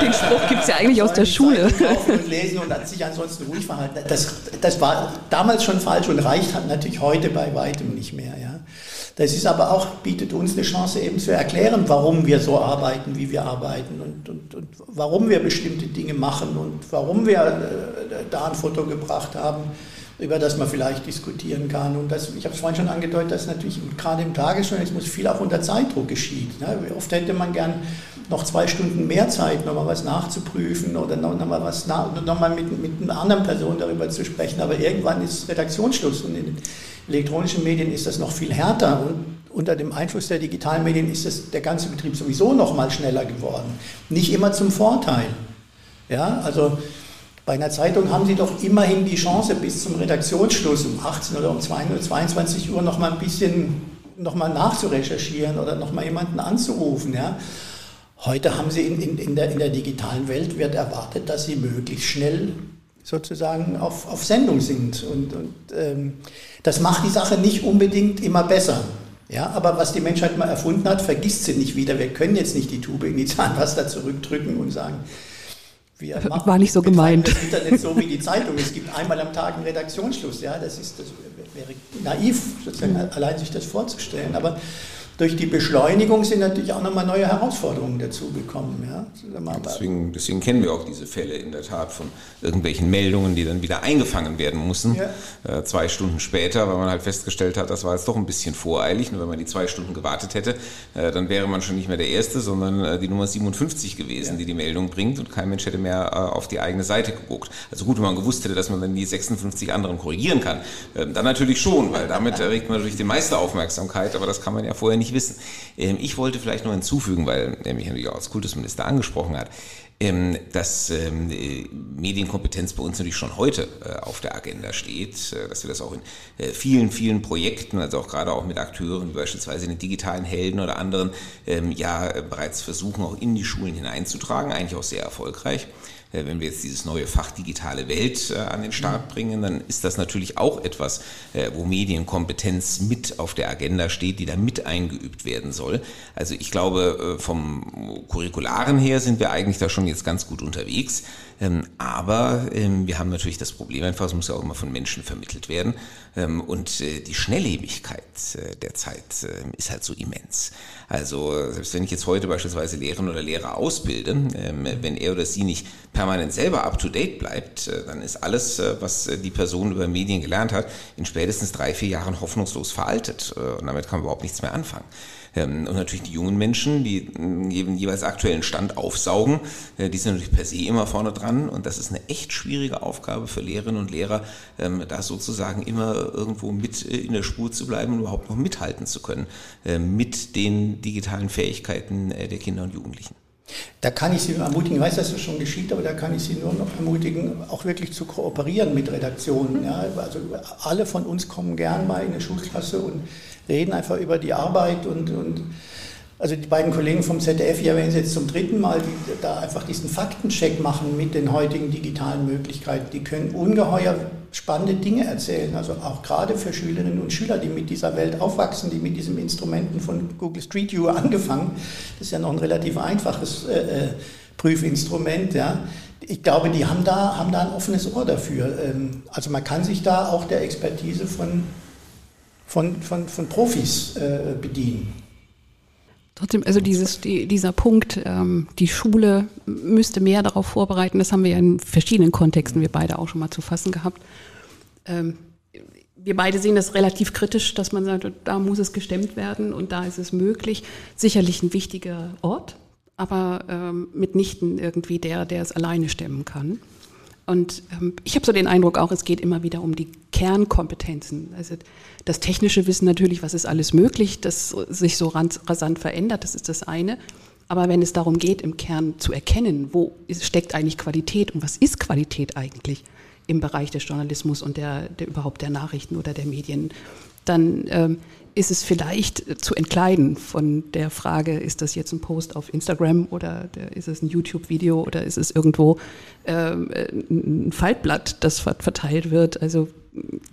den Spruch gibt es ja eigentlich aus der Schule.
Und lesen und sich ansonsten ruhig verhalten. Das, das war damals schon falsch und reicht natürlich heute bei weitem nicht mehr. Ja. Das ist aber auch, bietet uns eine Chance eben zu erklären, warum wir so arbeiten, wie wir arbeiten und, und, und warum wir bestimmte Dinge machen und warum wir äh, da ein Foto gebracht haben, über das man vielleicht diskutieren kann. Und das, ich habe es vorhin schon angedeutet, dass natürlich gerade im Tagesjournalismus viel auch unter Zeitdruck geschieht. Ne? Oft hätte man gern noch zwei Stunden mehr Zeit, nochmal was nachzuprüfen oder nochmal noch noch mit, mit einer anderen Person darüber zu sprechen. Aber irgendwann ist Redaktionsschluss und in, elektronischen Medien ist das noch viel härter und unter dem Einfluss der digitalen Medien ist das, der ganze Betrieb sowieso noch mal schneller geworden. Nicht immer zum Vorteil. Ja, also bei einer Zeitung haben Sie doch immerhin die Chance, bis zum Redaktionsschluss um 18 oder um 22 Uhr noch mal ein bisschen noch mal nachzurecherchieren oder noch mal jemanden anzurufen. Ja. Heute haben Sie in, in, in, der, in der digitalen Welt wird erwartet, dass Sie möglichst schnell sozusagen auf, auf Sendung sind. Und, und ähm, das macht die Sache nicht unbedingt immer besser. Ja, aber was die Menschheit mal erfunden hat, vergisst sie nicht wieder. Wir können jetzt nicht die Tube in die Zahnpasta zurückdrücken und sagen,
wir machen, war nicht so gemeint.
Das Internet so wie die Zeitung. Es gibt einmal am Tag einen Redaktionsschluss. Ja, das ist, das wäre naiv, sozusagen allein sich das vorzustellen. Aber durch die Beschleunigung sind natürlich auch nochmal neue Herausforderungen dazugekommen. Ja?
Deswegen, deswegen, kennen wir auch diese Fälle in der Tat von irgendwelchen Meldungen, die dann wieder eingefangen werden mussten, ja. äh, zwei Stunden später, weil man halt festgestellt hat, das war jetzt doch ein bisschen voreilig. Und wenn man die zwei Stunden gewartet hätte, äh, dann wäre man schon nicht mehr der Erste, sondern äh, die Nummer 57 gewesen, ja. die die Meldung bringt und kein Mensch hätte mehr äh, auf die eigene Seite geguckt. Also gut, wenn man gewusst hätte, dass man dann die 56 anderen korrigieren kann, ähm, dann natürlich schon, weil damit erregt man natürlich die meiste Aufmerksamkeit, aber das kann man ja vorher nicht nicht wissen. Ähm, ich wollte vielleicht noch hinzufügen, weil er mich natürlich auch als Kultusminister angesprochen hat, ähm, dass ähm, äh, Medienkompetenz bei uns natürlich schon heute äh, auf der Agenda steht, äh, dass wir das auch in vielen, vielen Projekten, also auch gerade auch mit Akteuren wie beispielsweise den digitalen Helden oder anderen, ja bereits versuchen, auch in die Schulen hineinzutragen, eigentlich auch sehr erfolgreich. Äh, wenn wir jetzt dieses neue Fach digitale Welt äh, an den Start mhm. bringen, dann ist das natürlich auch etwas, äh, wo Medienkompetenz mit auf der Agenda steht, die da mit eingeübt werden soll. Also ich glaube, vom Curricularen her sind wir eigentlich da schon jetzt ganz gut unterwegs. Ähm, aber ähm, wir haben natürlich das Problem einfach, es muss ja auch immer von Menschen vermittelt werden. Ähm, und die Schnelllebigkeit der Zeit ist halt so immens. Also selbst wenn ich jetzt heute beispielsweise Lehrerinnen oder Lehrer ausbilde, wenn er oder sie nicht permanent selber up-to-date bleibt, äh, dann ist alles, äh, was äh, die Person über Medien gelernt hat, in spätestens drei, vier Jahren hoffnungslos veraltet. Und damit kann man überhaupt nichts mehr anfangen. Ähm, und natürlich die jungen Menschen, die jeden jeweils aktuellen Stand aufsaugen, die sind natürlich per se immer vorne dran. Und das ist eine echt schwierige Aufgabe für Lehrerinnen und Lehrer, ähm, da sozusagen immer irgendwo mit in der Spur zu bleiben und überhaupt noch mithalten zu können mit den digitalen Fähigkeiten der Kinder und Jugendlichen.
Da kann ich Sie nur ermutigen, ich weiß, dass das schon geschieht, aber da kann ich Sie nur noch ermutigen, auch wirklich zu kooperieren mit Redaktionen. Ja. Also alle von uns kommen gern mal in eine Schulklasse und reden einfach über die Arbeit und, und also die beiden Kollegen vom ZDF, ja, wenn sie jetzt zum dritten Mal die, da einfach diesen Faktencheck machen mit den heutigen digitalen Möglichkeiten, die können ungeheuer spannende Dinge erzählen. Also auch gerade für Schülerinnen und Schüler, die mit dieser Welt aufwachsen, die mit diesen Instrumenten von Google Street View angefangen, das ist ja noch ein relativ einfaches äh, äh, Prüfinstrument, ja. Ich glaube, die haben da, haben da ein offenes Ohr dafür. Ähm, also man kann sich da auch der Expertise von, von, von, von Profis äh, bedienen.
Trotzdem, also dieses, die, dieser Punkt, ähm, die Schule müsste mehr darauf vorbereiten, das haben wir ja in verschiedenen Kontexten, wir beide auch schon mal zu fassen gehabt. Ähm, wir beide sehen das relativ kritisch, dass man sagt, da muss es gestemmt werden und da ist es möglich. Sicherlich ein wichtiger Ort, aber ähm, mitnichten irgendwie der, der es alleine stemmen kann. Und ähm, ich habe so den Eindruck auch, es geht immer wieder um die Kernkompetenzen. Also das technische Wissen natürlich, was ist alles möglich, das sich so rasant verändert, das ist das eine. Aber wenn es darum geht, im Kern zu erkennen, wo steckt eigentlich Qualität und was ist Qualität eigentlich im Bereich des Journalismus und der, der überhaupt der Nachrichten oder der Medien, dann ähm, ist es vielleicht zu entkleiden von der Frage, ist das jetzt ein Post auf Instagram oder ist es ein YouTube-Video oder ist es irgendwo äh, ein Faltblatt, das verteilt wird. Also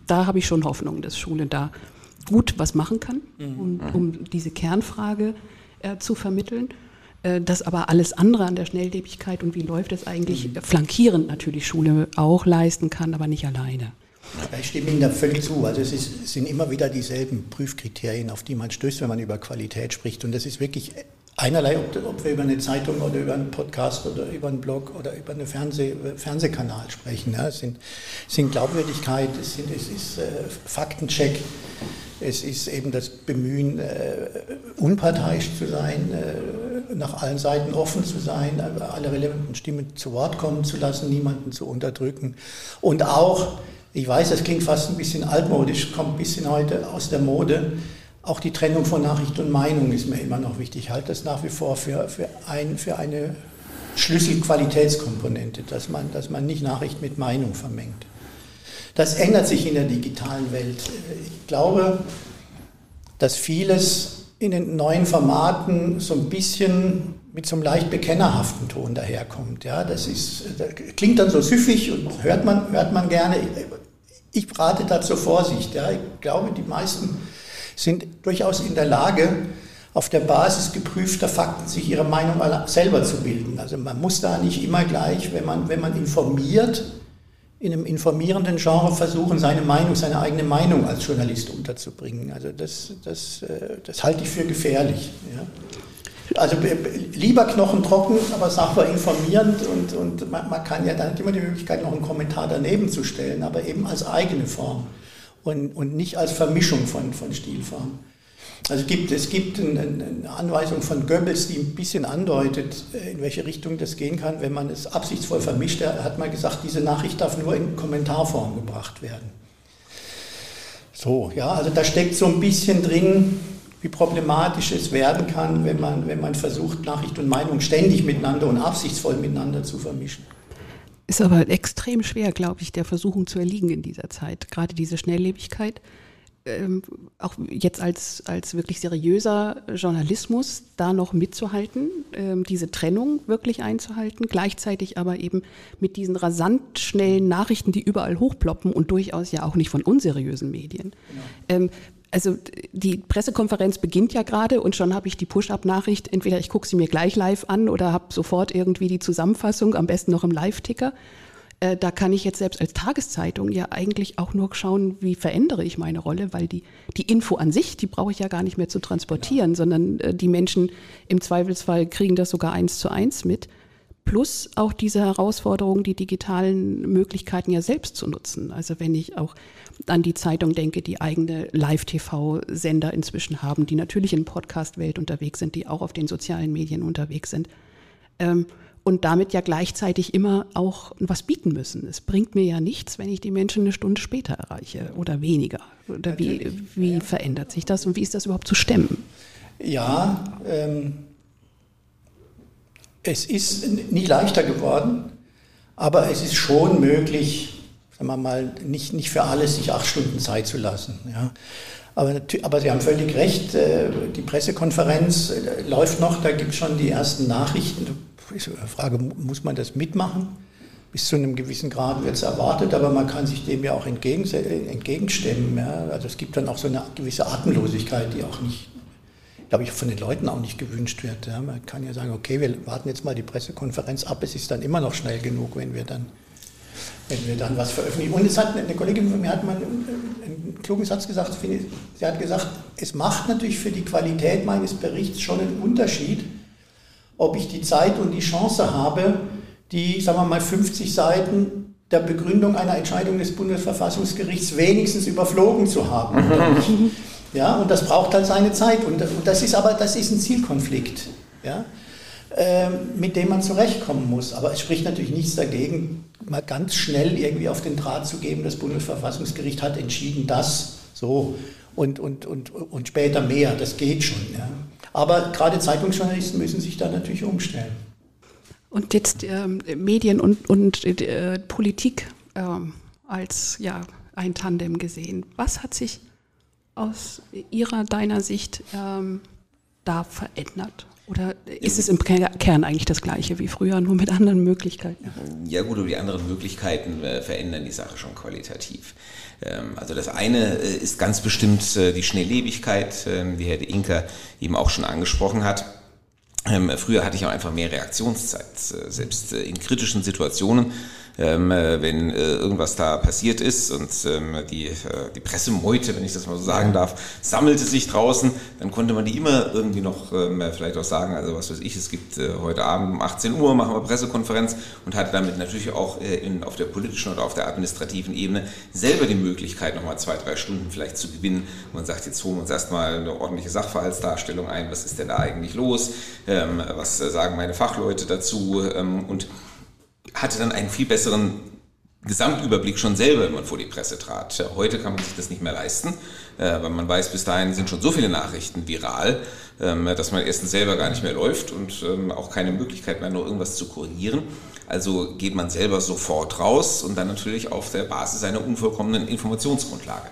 da habe ich schon Hoffnung, dass Schule da gut was machen kann, mhm. um, um diese Kernfrage äh, zu vermitteln. Äh, dass aber alles andere an der Schnelllebigkeit und wie läuft es eigentlich mhm. flankierend natürlich Schule auch leisten kann, aber nicht alleine.
Ich stimme Ihnen da völlig zu. Also es, ist, sind immer wieder dieselben Prüfkriterien, auf die man stößt, wenn man über Qualität spricht. Und das ist wirklich einerlei, ob, ob wir über eine Zeitung oder über einen Podcast oder über einen Blog oder über einen Fernseh, Fernsehkanal sprechen. Ja. Es, sind, sind Glaubwürdigkeit, es, sind, es ist äh, Faktencheck, es ist eben das Bemühen, äh, unparteiisch zu sein, äh, nach allen Seiten offen zu sein, alle relevanten Stimmen zu Wort kommen zu lassen, niemanden zu unterdrücken und auch ich weiß, das klingt fast ein bisschen altmodisch, kommt ein bisschen heute aus der Mode. Auch die Trennung von Nachricht und Meinung ist mir immer noch wichtig. Ich halte das nach wie vor für, für, ein, für eine Schlüsselqualitätskomponente, dass man, dass man nicht Nachricht mit Meinung vermengt. Das ändert sich in der digitalen Welt. Ich glaube, dass vieles in den neuen Formaten so ein bisschen mit so einem leicht bekennerhaften Ton daherkommt. Ja, das, ist, das klingt dann so süffig und hört man, hört man gerne ich rate da zur Vorsicht. Ja. Ich glaube, die meisten sind durchaus in der Lage, auf der Basis geprüfter Fakten sich ihre Meinung selber zu bilden. Also man muss da nicht immer gleich, wenn man, wenn man informiert, in einem informierenden Genre versuchen, seine Meinung, seine eigene Meinung als Journalist unterzubringen. Also das, das, äh, das halte ich für gefährlich. Ja. Also lieber knochentrocken, aber sauber informierend und, und man, man, kann ja dann immer die Möglichkeit, noch einen Kommentar daneben zu stellen, aber eben als eigene Form und, und nicht als Vermischung von, von Stilformen. Also es gibt, es gibt eine, eine Anweisung von Goebbels, die ein bisschen andeutet, in welche Richtung das gehen kann, wenn man es absichtsvoll vermischt. Er hat mal gesagt, diese Nachricht darf nur in Kommentarform gebracht werden. So, ja, also da steckt so ein bisschen drin, wie problematisch es werden kann, wenn man, wenn man versucht, Nachricht und Meinung ständig miteinander und absichtsvoll miteinander zu vermischen.
Ist aber extrem schwer, glaube ich, der Versuchung zu erliegen in dieser Zeit. Gerade diese Schnelllebigkeit. Ähm, auch jetzt als, als wirklich seriöser Journalismus da noch mitzuhalten, ähm, diese Trennung wirklich einzuhalten, gleichzeitig aber eben mit diesen rasant schnellen Nachrichten, die überall hochploppen und durchaus ja auch nicht von unseriösen Medien. Genau. Ähm, also die Pressekonferenz beginnt ja gerade und schon habe ich die Push-up-Nachricht, entweder ich gucke sie mir gleich live an oder habe sofort irgendwie die Zusammenfassung, am besten noch im Live-Ticker. Äh, da kann ich jetzt selbst als Tageszeitung ja eigentlich auch nur schauen, wie verändere ich meine Rolle, weil die, die Info an sich, die brauche ich ja gar nicht mehr zu transportieren, ja. sondern äh, die Menschen im Zweifelsfall kriegen das sogar eins zu eins mit plus auch diese Herausforderung, die digitalen Möglichkeiten ja selbst zu nutzen. Also wenn ich auch an die Zeitung denke, die eigene Live-TV-Sender inzwischen haben, die natürlich in Podcast-Welt unterwegs sind, die auch auf den sozialen Medien unterwegs sind. Ähm, und damit ja gleichzeitig immer auch was bieten müssen. Es bringt mir ja nichts, wenn ich die Menschen eine Stunde später erreiche oder weniger. Oder wie, wie verändert sich das und wie ist das überhaupt zu stemmen?
Ja, ähm, es ist nicht leichter geworden, aber es ist schon möglich, sagen wir mal, nicht, nicht für alles sich acht Stunden Zeit zu lassen. Ja. Aber, aber Sie haben völlig recht, äh, die Pressekonferenz äh, läuft noch, da gibt es schon die ersten Nachrichten. Die Frage, muss man das mitmachen? Bis zu einem gewissen Grad wird es erwartet, aber man kann sich dem ja auch entgegen, entgegenstemmen. Ja. Also es gibt dann auch so eine gewisse Atemlosigkeit, die auch nicht, glaube ich, von den Leuten auch nicht gewünscht wird. Ja. Man kann ja sagen, okay, wir warten jetzt mal die Pressekonferenz ab, es ist dann immer noch schnell genug, wenn wir dann wenn wir dann was veröffentlichen. Und es hat eine Kollegin von mir hat mal einen, klugen Satz gesagt, sie hat gesagt, es macht natürlich für die Qualität meines Berichts schon einen Unterschied, ob ich die Zeit und die Chance habe, die, sagen wir mal, 50 Seiten der Begründung einer Entscheidung des Bundesverfassungsgerichts wenigstens überflogen zu haben. Ja, und das braucht dann seine Zeit. Und, und das ist aber das ist ein Zielkonflikt, ja, äh, mit dem man zurechtkommen muss. Aber es spricht natürlich nichts dagegen, mal ganz schnell irgendwie auf den Draht zu geben, das Bundesverfassungsgericht hat entschieden, das so und, und, und, und später mehr. Das geht schon. Ja. Aber gerade Zeitungsjournalisten müssen sich da natürlich umstellen.
Und jetzt ähm, Medien und, und äh, Politik ähm, als ja, ein Tandem gesehen. Was hat sich aus Ihrer, deiner Sicht ähm, da verändert? Oder ist es im Kern eigentlich das Gleiche wie früher, nur mit anderen Möglichkeiten?
Ja gut, aber die anderen Möglichkeiten äh, verändern die Sache schon qualitativ. Ähm, also das eine äh, ist ganz bestimmt äh, die Schnelllebigkeit, ähm, die Herr de Inker eben auch schon angesprochen hat. Ähm, früher hatte ich auch einfach mehr Reaktionszeit, selbst in kritischen Situationen ähm, äh, wenn äh, irgendwas da passiert ist und ähm, die, äh, die Pressemeute, wenn ich das mal so sagen darf, sammelte sich draußen, dann konnte man die immer irgendwie noch ähm, vielleicht auch sagen, also was weiß ich, es gibt äh, heute Abend um 18 Uhr, machen wir Pressekonferenz und hatte damit natürlich auch äh, in, auf der politischen oder auf der administrativen Ebene selber die Möglichkeit, nochmal zwei, drei Stunden vielleicht zu gewinnen. Man sagt, jetzt holen wir uns erstmal eine ordentliche Sachverhaltsdarstellung ein, was ist denn da eigentlich los, ähm, was äh, sagen meine Fachleute dazu? Ähm, und hatte dann einen viel besseren Gesamtüberblick schon selber, wenn man vor die Presse trat. Heute kann man sich das nicht mehr leisten, äh, weil man weiß, bis dahin sind schon so viele Nachrichten viral, ähm, dass man erstens selber gar nicht mehr läuft und ähm, auch keine Möglichkeit mehr, noch irgendwas zu korrigieren. Also geht man selber sofort raus und dann natürlich auf der Basis einer unvollkommenen Informationsgrundlage.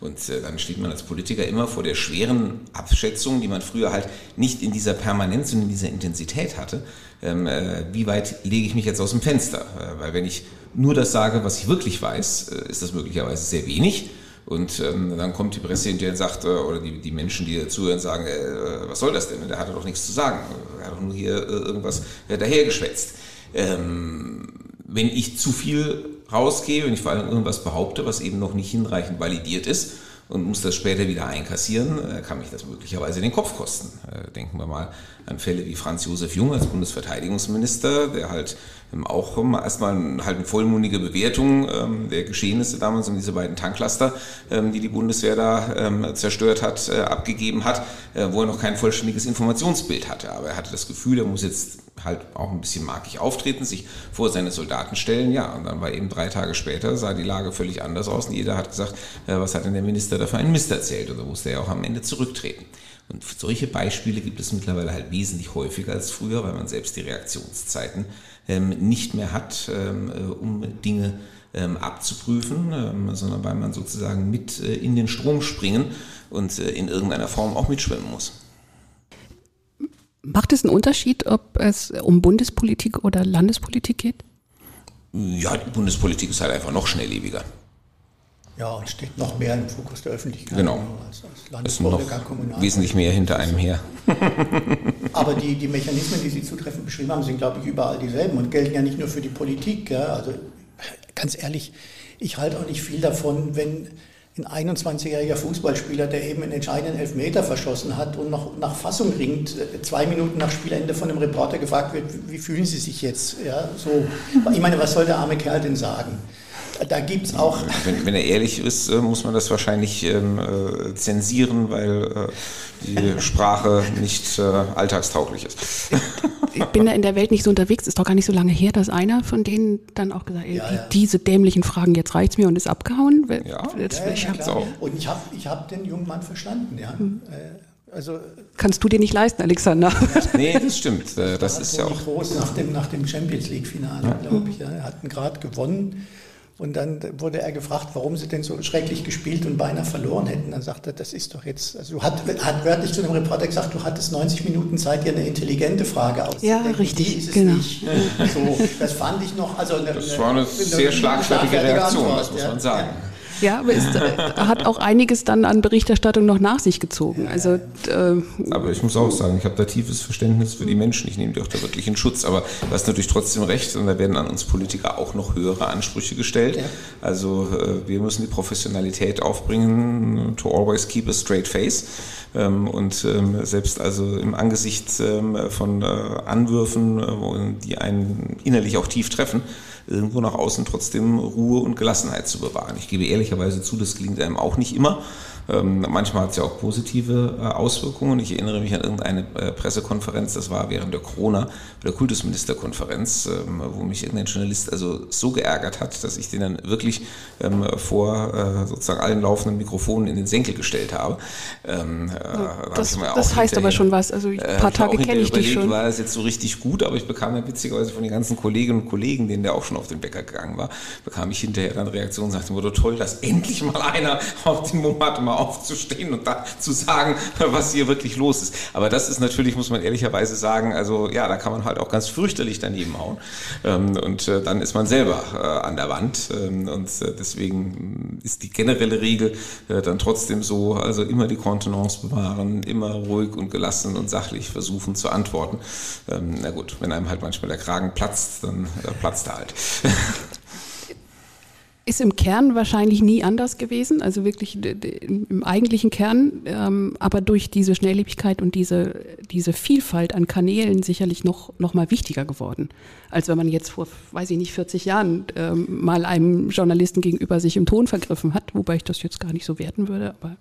Und äh, dann steht man als Politiker immer vor der schweren Abschätzung, die man früher halt nicht in dieser Permanenz und in dieser Intensität hatte. Ähm, äh, wie weit lege ich mich jetzt aus dem Fenster? Äh, weil wenn ich nur das sage, was ich wirklich weiß, äh, ist das möglicherweise sehr wenig. Und ähm, dann kommt die Presse hinterher und sagt, äh, oder die, die Menschen, die dazuhören, sagen, äh, was soll das denn? Der hat doch nichts zu sagen. Er hat doch nur hier irgendwas dahergeschwätzt. Ähm, wenn ich zu viel rausgehe, wenn ich vor allem irgendwas behaupte, was eben noch nicht hinreichend validiert ist und muss das später wieder einkassieren, äh, kann mich das möglicherweise den Kopf kosten. Äh, denken wir mal an Fälle wie Franz Josef Jung als Bundesverteidigungsminister, der halt ähm, auch erstmal halt eine vollmundige Bewertung ähm, der Geschehnisse damals um diese beiden Tanklaster, ähm, die die Bundeswehr da zerstört hat, äh, abgegeben hat, wo er noch kein vollständiges Informationsbild hatte. Aber er hatte das Gefühl, er muss jetzt halt auch ein bisschen markig auftreten, sich vor seine Soldaten stellen. Ja, und dann war eben drei Tage später, sah die Lage völlig anders aus und jeder hat gesagt, äh, was hat denn der Minister da für einen Mist erzählt? Und da musste er auch am Ende zurücktreten. Und solche Beispiele gibt es mittlerweile halt wesentlich häufiger als früher, weil man selbst die Reaktionszeiten ähm, nicht mehr hat, ähm, äh, um Dinge ähm, abzuprüfen, ähm, sondern weil man sozusagen mit äh, in den Strom springen und äh, in irgendeiner Form auch mitschwimmen muss.
Macht es einen Unterschied, ob es um Bundespolitik oder Landespolitik geht?
Ja, die Bundespolitik ist halt einfach noch schnelllebiger.
Ja, und steht noch mehr im Fokus der Öffentlichkeit.
Genau. Als, als Landespolitik, wesentlich mehr hinter einem her.
Aber die, die Mechanismen, die Sie zutreffend beschrieben haben, sind, glaube ich, überall dieselben und gelten ja nicht nur für die Politik. Ja? Also ganz ehrlich, ich halte auch nicht viel davon, wenn ein 21-jähriger Fußballspieler, der eben einen entscheidenden Elfmeter verschossen hat und noch nach Fassung ringt, zwei Minuten nach Spielende von einem Reporter gefragt wird, wie fühlen Sie sich jetzt? Ja, so. Ich meine, was soll der arme Kerl denn sagen? Da gibt es auch.
Wenn, wenn, er ehrlich ist, äh, muss man das wahrscheinlich ähm, äh, zensieren, weil äh, die Sprache nicht äh, alltagstauglich ist.
Ich bin da in der Welt nicht so unterwegs, ist doch gar nicht so lange her, dass einer von denen dann auch gesagt hat, ja, ja. diese dämlichen Fragen, jetzt reicht's mir und ist abgehauen.
Ja, jetzt, ja, ich ja auch. Und ich habe ich hab den jungen Mann verstanden, ja. Mhm.
Also, Kannst du dir nicht leisten, Alexander?
nee, das stimmt. Das, das ist ja auch.
Groß nach dem, nach dem Champions League-Finale, glaube ich. Ja. Er hat gerade gewonnen und dann wurde er gefragt, warum sie denn so schrecklich gespielt und beinahe verloren hätten. Dann sagte er, das ist doch jetzt, also hat, hat wörtlich zu dem Reporter gesagt, du hattest 90 Minuten Zeit, dir eine intelligente Frage
auszudenken. Ja, richtig, Die ist es genau. nicht.
So, das fand ich noch, also
eine, das war eine, eine sehr schlagfertige Reaktion, Antwort, das muss man sagen. Ja.
Ja, aber es äh, hat auch einiges dann an Berichterstattung noch nach sich gezogen. Also,
äh, aber ich muss auch sagen, ich habe da tiefes Verständnis für die Menschen. Ich nehme die auch da wirklich in Schutz. Aber du hast natürlich trotzdem recht und da werden an uns Politiker auch noch höhere Ansprüche gestellt. Ja. Also äh, wir müssen die Professionalität aufbringen, to always keep a straight face. Ähm, und ähm, selbst also im Angesicht ähm, von äh, Anwürfen, die einen innerlich auch tief treffen, irgendwo nach außen trotzdem Ruhe und Gelassenheit zu bewahren. Ich gebe ehrlicherweise zu, das klingt einem auch nicht immer. Ähm, manchmal hat es ja auch positive äh, Auswirkungen. Ich erinnere mich an irgendeine äh, Pressekonferenz, das war während der Corona, der Kultusministerkonferenz, ähm, wo mich irgendein Journalist also so geärgert hat, dass ich den dann wirklich ähm, vor äh, sozusagen allen laufenden Mikrofonen in den Senkel gestellt habe.
Ähm, äh, das, das heißt aber schon was. Also ein paar Tage kenne ich dich schon.
War es jetzt so richtig gut, aber ich bekam dann witzigerweise von den ganzen Kolleginnen und Kollegen, denen der auch schon auf den Bäcker gegangen war, bekam ich hinterher dann Reaktionen und sagte, wurde toll, dass endlich mal einer auf den Moment mal aufzustehen und da zu sagen, was hier wirklich los ist. Aber das ist natürlich, muss man ehrlicherweise sagen, also ja, da kann man halt auch ganz fürchterlich daneben hauen. Ähm, und äh, dann ist man selber äh, an der Wand. Ähm, und äh, deswegen ist die generelle Regel dann trotzdem so, also immer die Kontenance bewahren, immer ruhig und gelassen und sachlich versuchen zu antworten. Ähm, na gut, wenn einem halt manchmal der Kragen platzt, dann platzt er halt.
Ist im Kern wahrscheinlich nie anders gewesen, also wirklich im eigentlichen Kern, ähm, aber durch diese Schnelllebigkeit und diese, diese Vielfalt an Kanälen sicherlich noch, noch mal wichtiger geworden, als wenn man jetzt vor, weiß ich nicht, 40 Jahren ähm, mal einem Journalisten gegenüber sich im Ton vergriffen hat, wobei ich das jetzt gar nicht so werten würde, aber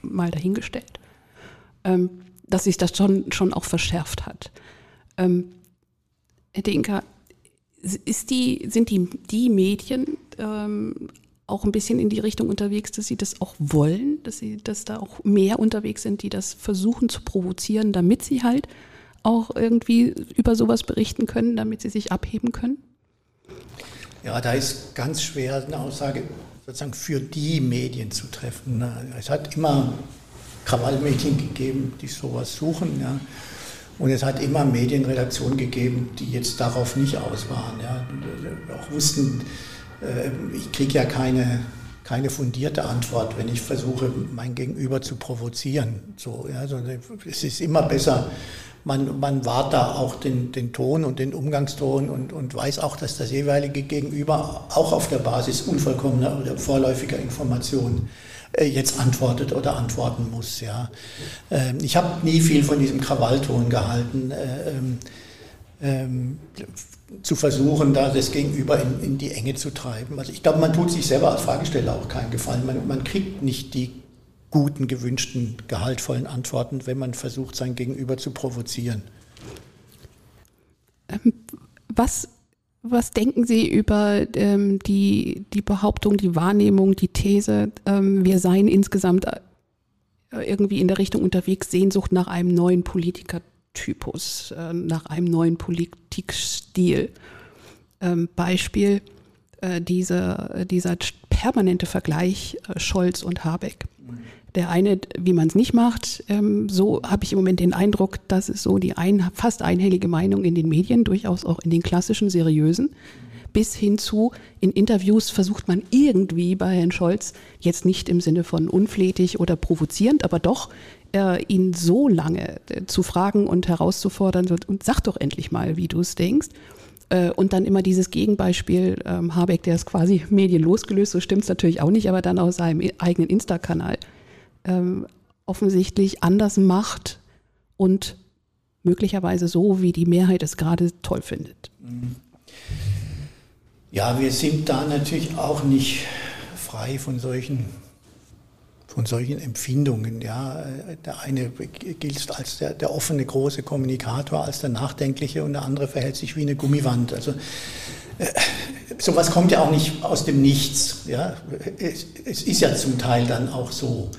mal dahingestellt, ähm, dass sich das schon, schon auch verschärft hat. Ähm, Herr Denker, ist die, sind die, die Medien ähm, auch ein bisschen in die Richtung unterwegs, dass sie das auch wollen, dass sie, dass da auch mehr unterwegs sind, die das versuchen zu provozieren, damit sie halt auch irgendwie über sowas berichten können, damit sie sich abheben können?
Ja, da ist ganz schwer eine Aussage sozusagen für die Medien zu treffen. Es hat immer Krawallmedien gegeben, die sowas suchen. Ja. Und es hat immer Medienredaktionen gegeben, die jetzt darauf nicht aus waren. Ja. Auch wussten, äh, ich kriege ja keine, keine fundierte Antwort, wenn ich versuche, mein Gegenüber zu provozieren. So, ja. also es ist immer besser, man, man wahrt da auch den, den Ton und den Umgangston und, und weiß auch, dass das jeweilige Gegenüber auch auf der Basis unvollkommener oder vorläufiger Informationen jetzt antwortet oder antworten muss. Ja. Ähm, ich habe nie viel von diesem Krawallton gehalten, äh, ähm, ähm, zu versuchen, da das Gegenüber in, in, die Enge zu treiben. Also ich glaube, man tut sich selber als Fragesteller auch keinen Gefallen. Man, man kriegt nicht die guten, gewünschten, gehaltvollen Antworten, wenn man versucht, sein Gegenüber zu provozieren.
Was was denken Sie über ähm, die, die Behauptung, die Wahrnehmung, die These, ähm, wir seien insgesamt äh, irgendwie in der Richtung unterwegs, Sehnsucht nach einem neuen Politikertypus, äh, nach einem neuen Politikstil? Ähm, Beispiel äh, diese, dieser permanente Vergleich äh, Scholz und Habeck. Mhm. Der eine, wie man es nicht macht, ähm, so habe ich im Moment den Eindruck, dass es so die ein, fast einhellige Meinung in den Medien, durchaus auch in den klassischen, seriösen, bis hin zu, in Interviews versucht man irgendwie bei Herrn Scholz, jetzt nicht im Sinne von unflätig oder provozierend, aber doch äh, ihn so lange äh, zu fragen und herauszufordern und sag doch endlich mal, wie du es denkst. Äh, und dann immer dieses Gegenbeispiel, ähm, Habeck, der ist quasi medienlos gelöst, so stimmt es natürlich auch nicht, aber dann aus seinem eigenen Insta-Kanal ähm, offensichtlich anders macht und möglicherweise so, wie die Mehrheit es gerade toll findet.
Ja, wir sind da natürlich auch nicht frei von solchen, von solchen Empfindungen. Ja. Der eine gilt als der, der offene große Kommunikator, als der nachdenkliche und der andere verhält sich wie eine Gummiwand. Also äh, sowas kommt ja auch nicht aus dem Nichts. Ja. Es, es ist ja zum Teil dann auch so.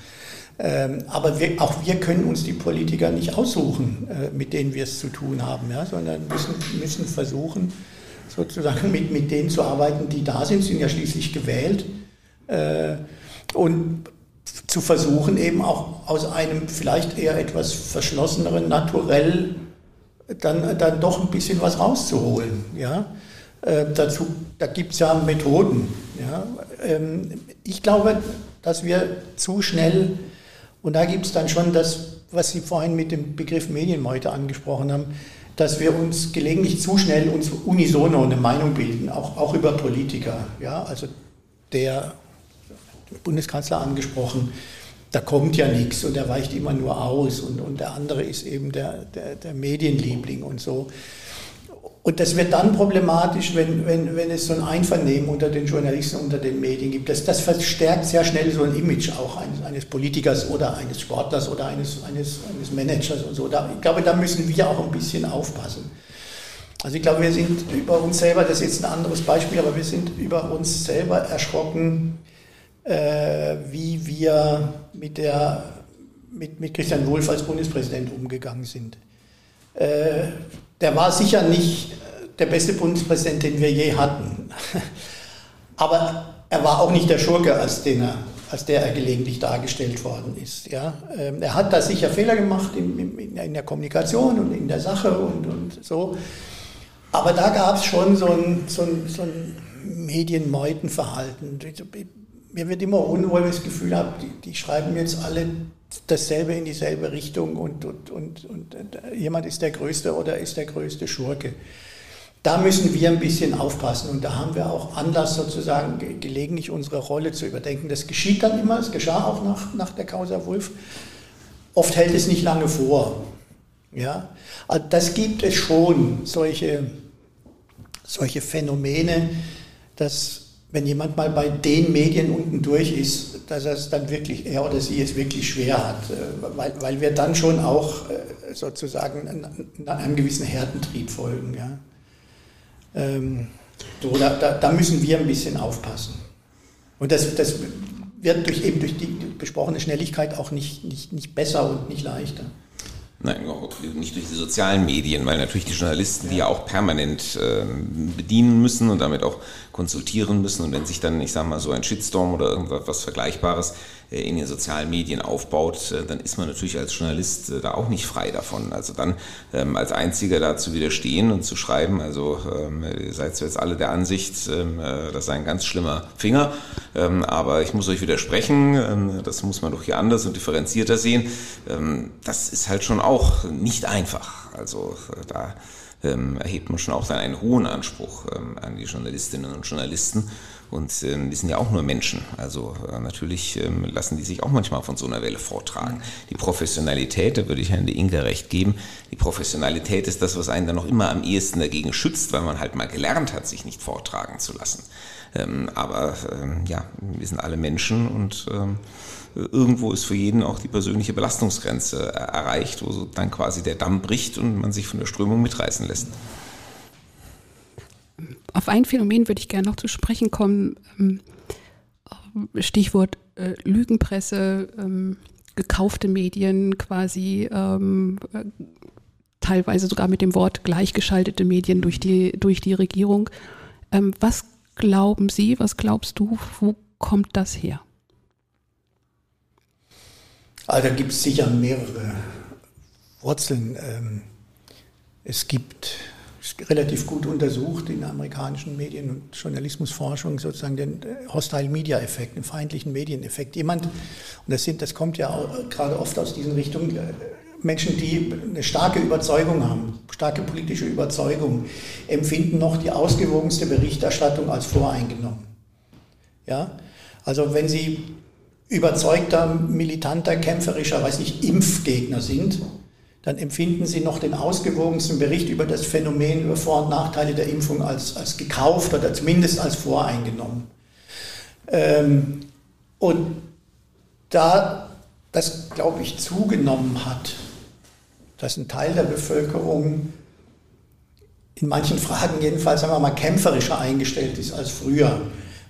Ähm, aber wir, auch wir können uns die Politiker nicht aussuchen, äh, mit denen wir es zu tun haben, ja, sondern müssen, müssen versuchen, sozusagen mit, mit denen zu arbeiten, die da sind, sind ja schließlich gewählt. Äh, und zu versuchen, eben auch aus einem vielleicht eher etwas verschlosseneren Naturell dann, dann doch ein bisschen was rauszuholen. Ja? Äh, dazu, da gibt es ja Methoden. Ja? Ähm, ich glaube, dass wir zu schnell und da gibt es dann schon das, was Sie vorhin mit dem Begriff Medienmeute angesprochen haben, dass wir uns gelegentlich zu schnell uns unisono eine Meinung bilden, auch, auch über Politiker. Ja, also der Bundeskanzler angesprochen, da kommt ja nichts und er weicht immer nur aus und, und der andere ist eben der, der, der Medienliebling und so. Und das wird dann problematisch, wenn, wenn, wenn es so ein Einvernehmen unter den Journalisten, unter den Medien gibt. Das, das verstärkt sehr schnell so ein Image auch eines, eines Politikers oder eines Sportlers oder eines, eines, eines Managers und so. Da, ich glaube, da müssen wir auch ein bisschen aufpassen. Also ich glaube, wir sind über uns selber, das ist jetzt ein anderes Beispiel, aber wir sind über uns selber erschrocken, äh, wie wir mit, der, mit, mit Christian Wulff als Bundespräsident umgegangen sind. Äh, der war sicher nicht der beste Bundespräsident, den wir je hatten. Aber er war auch nicht der Schurke, als, den er, als der er gelegentlich dargestellt worden ist. Ja? Ähm, er hat da sicher Fehler gemacht in, in, in der Kommunikation und in der Sache und, und so. Aber da gab es schon so ein, so ein, so ein Medienmeutenverhalten. Mir wird immer unwohl, wenn ich das Gefühl habe, die, die, schreiben jetzt alle dasselbe in dieselbe Richtung und, und, und, und jemand ist der Größte oder ist der größte Schurke. Da müssen wir ein bisschen aufpassen und da haben wir auch Anlass sozusagen gelegentlich unsere Rolle zu überdenken. Das geschieht dann immer, es geschah auch nach, nach der Causa Wolf. Oft hält es nicht lange vor. Ja? Also das gibt es schon, solche solche Phänomene, dass wenn jemand mal bei den Medien unten durch ist, dass er es dann wirklich, er oder sie es wirklich schwer hat, äh, weil, weil wir dann schon auch äh, sozusagen einem gewissen Härtentrieb folgen. Ja. Ähm, so, da, da, da, müssen wir ein bisschen aufpassen. Und das, das wird durch, eben durch die besprochene Schnelligkeit auch nicht, nicht, nicht besser und nicht leichter.
Nein, nicht durch die sozialen Medien, weil natürlich die Journalisten die ja auch permanent äh, bedienen müssen und damit auch konsultieren müssen. Und wenn sich dann, ich sage mal, so ein Shitstorm oder irgendwas Vergleichbares äh, in den sozialen Medien aufbaut, äh, dann ist man natürlich als Journalist äh, da auch nicht frei davon. Also dann ähm, als Einziger da zu widerstehen und zu schreiben, also ähm, ihr seid jetzt alle der Ansicht, ähm, das sei ein ganz schlimmer Finger, ähm, aber ich muss euch widersprechen, das muss man doch hier anders und differenzierter sehen. Das ist halt schon auch nicht einfach. Also da ähm, erhebt man schon auch dann einen hohen Anspruch ähm, an die Journalistinnen und Journalisten. Und ähm, die sind ja auch nur Menschen. Also äh, natürlich ähm, lassen die sich auch manchmal von so einer Welle vortragen. Die Professionalität, da würde ich Herrn de Inge recht geben, die Professionalität ist das, was einen dann noch immer am ehesten dagegen schützt, weil man halt mal gelernt hat, sich nicht vortragen zu lassen. Ähm, aber ähm, ja, wir sind alle Menschen und irgendwo ist für jeden auch die persönliche Belastungsgrenze äh, erreicht, wo dann quasi der Damm bricht und man sich von der Strömung mitreißen lässt.
Auf ein Phänomen würde ich gerne noch zu sprechen kommen. Ähm, Stichwort äh, Lügenpresse, ähm, gekaufte Medien quasi, ähm, teilweise sogar mit dem Wort gleichgeschaltete Medien durch die, durch die Regierung. was glauben Sie, was glaubst du, wo kommt das her?
Also da gibt es sicher mehrere Wurzeln. Ähm, es gibt relativ gut untersucht in amerikanischen Medien- und Journalismusforschung sozusagen den äh, Hostile Media Effekt, den feindlichen Medieneffekt. Jemand, und das sind, das kommt ja auch gerade oft aus diesen Richtungen, äh, Menschen, die eine starke Überzeugung haben, starke politische Überzeugung, empfinden noch die ausgewogenste Berichterstattung als voreingenommen. Ja? Also wenn sie überzeugter, militanter, kämpferischer, weiß ich, Impfgegner sind, dann empfinden Sie noch den ausgewogensten Bericht über das Phänomen, über Vor- und Nachteile der Impfung als, als gekauft oder zumindest als voreingenommen. Ähm, und da das, glaube ich, zugenommen hat, dass ein Teil der Bevölkerung in manchen Fragen jedenfalls, sagen wir mal, kämpferischer eingestellt ist als früher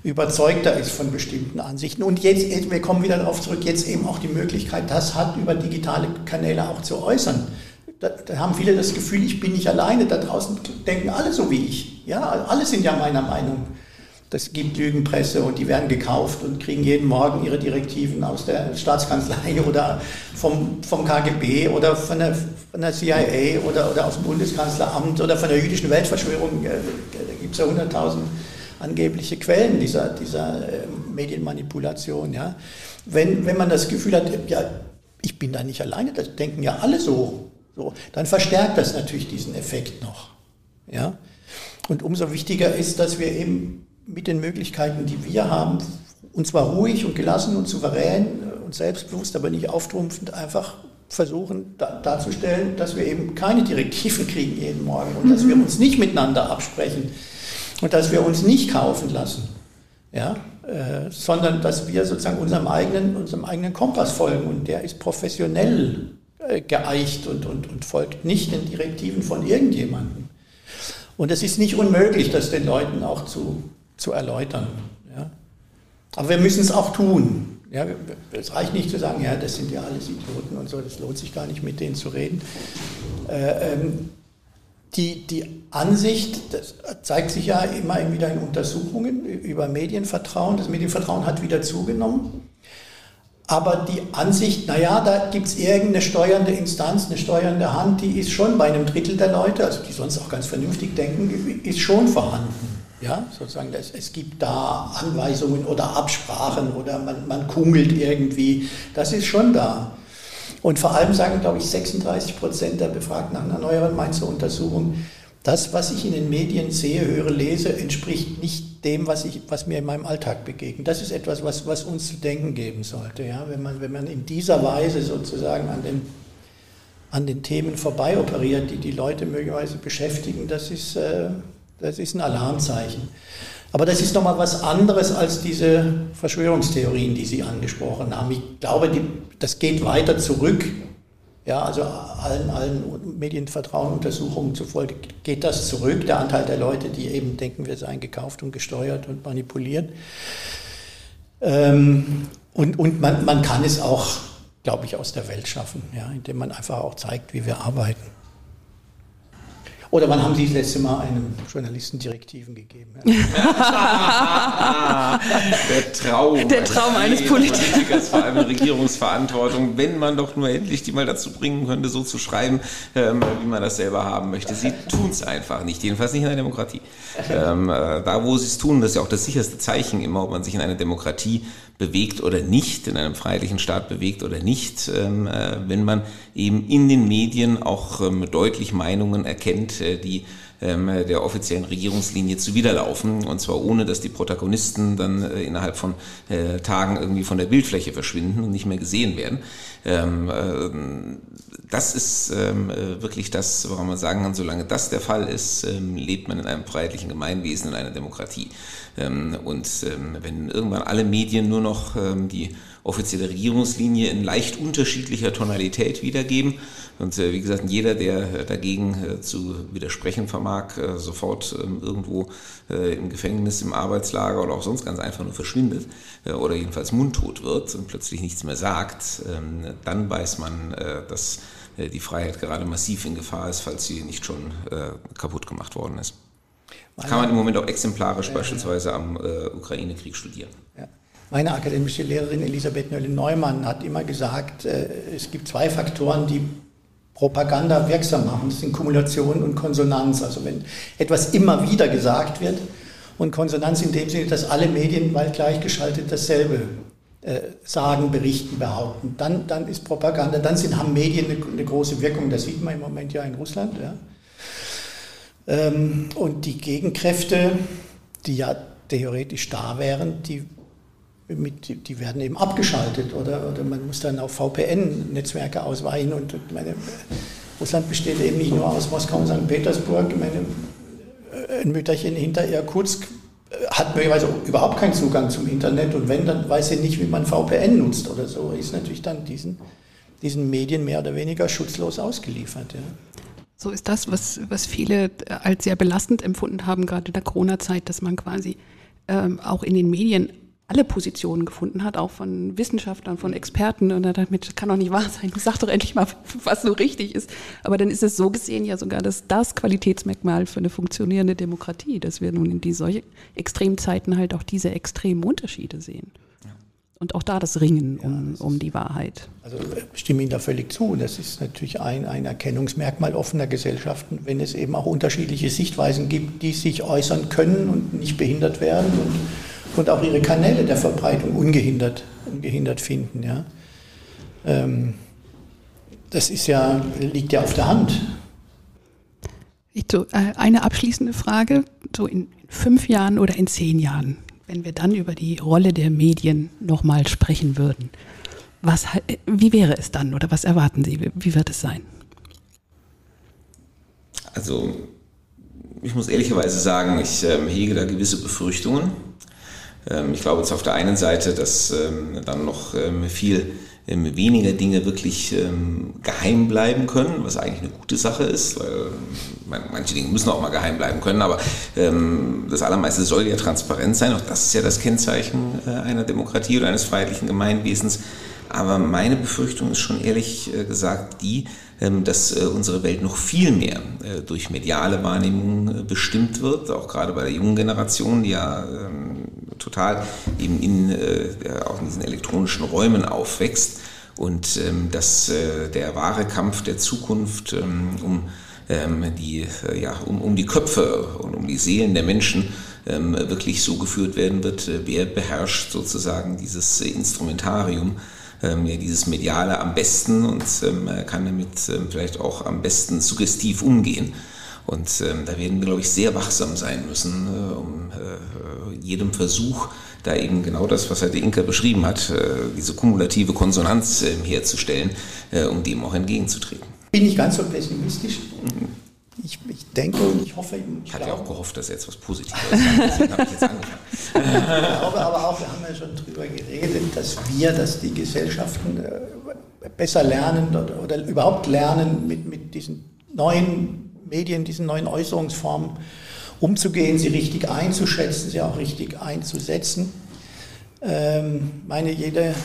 überzeugter ist von bestimmten Ansichten. Und jetzt, wir kommen wieder darauf zurück, jetzt eben auch die Möglichkeit, das hat über digitale Kanäle auch zu äußern. Da, da, haben viele das Gefühl, ich bin nicht alleine, da draußen denken alle so wie ich. Ja, alle sind ja meiner Meinung. Das gibt Lügenpresse und die werden gekauft und kriegen jeden Morgen ihre Direktiven aus der Staatskanzlei oder vom, vom KGB oder von der, von der CIA oder, oder aus dem Bundeskanzleramt oder von der jüdischen Weltverschwörung. Da gibt es ja hunderttausend angebliche Quellen dieser, dieser äh, Medienmanipulation. Ja? Wenn, wenn man das Gefühl hat, ja, ich bin da nicht alleine, das denken ja alle so, so dann verstärkt das natürlich diesen Effekt noch. Ja? Und umso wichtiger ist, dass wir eben mit den Möglichkeiten, die wir haben, und zwar ruhig und gelassen und souverän und selbstbewusst, aber nicht auftrumpfend, einfach versuchen da, darzustellen, dass wir eben keine Direktiven kriegen jeden Morgen und mhm. dass wir uns nicht miteinander absprechen und dass wir uns nicht kaufen lassen, ja, äh, sondern dass wir sozusagen unserem eigenen, unserem eigenen Kompass folgen und der ist professionell äh, geeicht und, und, und folgt nicht den Direktiven von irgendjemandem. Und es ist nicht unmöglich, das den Leuten auch zu, zu erläutern. Ja. Aber wir müssen es auch tun. Ja, es reicht nicht zu sagen, ja, das sind ja alles Idioten und so, das lohnt sich gar nicht mit denen zu reden. Äh, ähm, die, die Ansicht, das zeigt sich ja immer wieder in Untersuchungen über Medienvertrauen. Das Medienvertrauen hat wieder zugenommen. Aber die Ansicht, naja, da gibt es irgendeine steuernde Instanz, eine steuernde Hand, die ist schon bei einem Drittel der Leute, also die sonst auch ganz vernünftig denken, ist schon vorhanden. Ja, sozusagen, es, es gibt da Anweisungen oder Absprachen oder man, man kungelt irgendwie. Das ist schon da. Und vor allem sagen, glaube ich, 36 Prozent der Befragten nach einer neueren Mainzer Untersuchung, das, was ich in den Medien sehe, höre, lese, entspricht nicht dem, was, ich, was mir in meinem Alltag begegnet. Das ist etwas, was, was uns zu denken geben sollte. Ja? Wenn, man, wenn man in dieser Weise sozusagen an den, an den Themen vorbei operiert, die die Leute möglicherweise beschäftigen, das ist, äh, das ist ein Alarmzeichen. Aber das ist nochmal was anderes als diese Verschwörungstheorien, die Sie angesprochen haben. Ich glaube, die, das geht weiter zurück. Ja, also allen, allen Medienvertrauenuntersuchungen zufolge geht das zurück, der Anteil der Leute, die eben denken, wir seien gekauft und gesteuert und manipuliert. Ähm, und und man, man kann es auch, glaube ich, aus der Welt schaffen, ja, indem man einfach auch zeigt, wie wir arbeiten. Oder wann haben Sie das letzte Mal einem Journalisten Direktiven gegeben?
der Traum.
Der Traum eines Politikers.
Vor allem Regierungsverantwortung, wenn man doch nur endlich die mal dazu bringen könnte, so zu schreiben, ähm, wie man das selber haben möchte. Sie tun es einfach nicht, jedenfalls nicht in einer Demokratie. Ähm, äh, da, wo sie es tun, das ist ja auch das sicherste Zeichen immer, ob man sich in einer Demokratie bewegt oder nicht, in einem freiheitlichen Staat bewegt oder nicht, ähm, äh, wenn man eben in den Medien auch ähm, deutlich Meinungen erkennt, äh, die ähm, der offiziellen Regierungslinie zuwiderlaufen. Und zwar ohne, dass die Protagonisten dann äh, innerhalb von Tagen irgendwie von der Bildfläche verschwinden und nicht mehr gesehen werden. das ist wirklich das, woran man sagen kann, solange das der Fall ist, lebt man in einem freiheitlichen Gemeinwesen, in einer Demokratie. Ähm, und ähm, wenn irgendwann alle Medien nur noch ähm, die offizielle Regierungslinie in leicht unterschiedlicher Tonalität wiedergeben. Und äh, wie gesagt, jeder, der dagegen äh, zu widersprechen vermag, äh, sofort irgendwo im Gefängnis, im Arbeitslager oder auch sonst ganz einfach nur verschwindet oder jedenfalls mundtot wird und plötzlich nichts mehr sagt, dann weiß man, dass die Freiheit gerade massiv in Gefahr ist, falls sie nicht schon kaputt gemacht worden ist. Das kann man im Moment auch exemplarisch ja, beispielsweise am äh, Ukraine-Krieg studieren.
Ja. Meine akademische Lehrerin Elisabeth Nölle-Neumann hat immer gesagt, äh, es gibt zwei Faktoren, die Propaganda wirksam machen. Das sind Kumulation und Konsonanz. Also wenn etwas immer wieder gesagt wird und Konsonanz in dem Sinne, dass alle Medien bald gleichgeschaltet dasselbe äh, sagen, berichten, behaupten, dann, dann ist Propaganda, dann sind, haben Medien eine, eine große Wirkung. Das sieht man im Moment ja in Russland. Ja. Ähm, und die Gegenkräfte, die ja theoretisch da wären, die, mit, die werden eben abgeschaltet oder, oder man muss dann auf VPN-Netzwerke ausweichen. Und, meine, Russland besteht eben nicht nur aus Moskau und St. Petersburg. Meine, ein Mütterchen hinter Irkutsk hat möglicherweise überhaupt keinen Zugang zum Internet und wenn, dann weiß sie nicht, wie man VPN nutzt oder so. Ist natürlich dann diesen, diesen Medien mehr oder weniger schutzlos ausgeliefert. Ja.
So ist das, was, was viele äh, als sehr belastend empfunden haben, gerade in der Corona-Zeit, dass man quasi ähm, auch in den Medien alle Positionen gefunden hat, auch von Wissenschaftlern, von Experten. Und er dachte, das kann doch nicht wahr sein. Sag doch endlich mal, was so richtig ist. Aber dann ist es so gesehen ja sogar das, das Qualitätsmerkmal für eine funktionierende Demokratie, dass wir nun in die solche Extremzeiten halt auch diese extremen Unterschiede sehen und auch da das Ringen um, um die Wahrheit.
Also ich stimme Ihnen da völlig zu. Das ist natürlich ein, ein Erkennungsmerkmal offener Gesellschaften, wenn es eben auch unterschiedliche Sichtweisen gibt, die sich äußern können und nicht behindert werden und, und auch ihre Kanäle der Verbreitung ungehindert, ungehindert finden. Ja. Ähm, das ist ja, liegt ja auf der Hand.
So, äh, eine abschließende Frage. So in fünf Jahren oder in zehn Jahren, wenn wir dann über die Rolle der Medien nochmal sprechen würden, Was, wie wäre es dann oder was erwarten Sie? Wie wird es sein?
Also ich muss ehrlicherweise sagen, ich ähm, hege da gewisse Befürchtungen. Ähm, ich glaube jetzt auf der einen Seite, dass ähm, dann noch ähm, viel ähm, weniger Dinge wirklich ähm, geheim bleiben können, was eigentlich eine gute Sache ist, weil manche Dinge müssen auch mal geheim bleiben können, aber das Allermeiste soll ja transparent sein. Auch das ist ja das Kennzeichen äh, einer Demokratie oder eines freiheitlichen Gemeinwesens. Aber meine Befürchtung ist schon ehrlich äh, gesagt die, ähm, dass äh, unsere Welt noch viel mehr äh, durch mediale Wahrnehmung bestimmt wird, auch gerade bei der jungen Generation, die ja ähm, total eben in, auch in diesen elektronischen Räumen aufwächst und ähm, dass der wahre Kampf der Zukunft um die, ja, um, um die Köpfe und um die Seelen der Menschen wirklich so geführt werden wird, wer beherrscht sozusagen dieses Instrumentarium ähm, ja, dieses Mediale am besten und ähm, kann damit ähm, vielleicht auch am besten suggestiv umgehen. Und ähm, da werden wir, glaube ich, sehr wachsam sein müssen, äh, um äh, jedem Versuch, da eben genau das, was Herr De Inker beschrieben hat, äh, diese kumulative Konsonanz äh, herzustellen, äh, um dem auch entgegenzutreten.
Bin ich ganz so pessimistisch? Ich, ich, denke und ich hoffe. Ich,
ich hatte ja auch gehofft, dass jetzt was Positives Deswegen habe ich jetzt
angefangen. ich glaube aber auch, wir haben ja schon darüber geredet, dass wir, dass die Gesellschaften äh, besser lernen oder, oder überhaupt lernen, mit, mit diesen neuen Medien, diesen neuen Äußerungsformen umzugehen, sie richtig einzuschätzen, sie auch richtig einzusetzen. Ähm, meine, jede,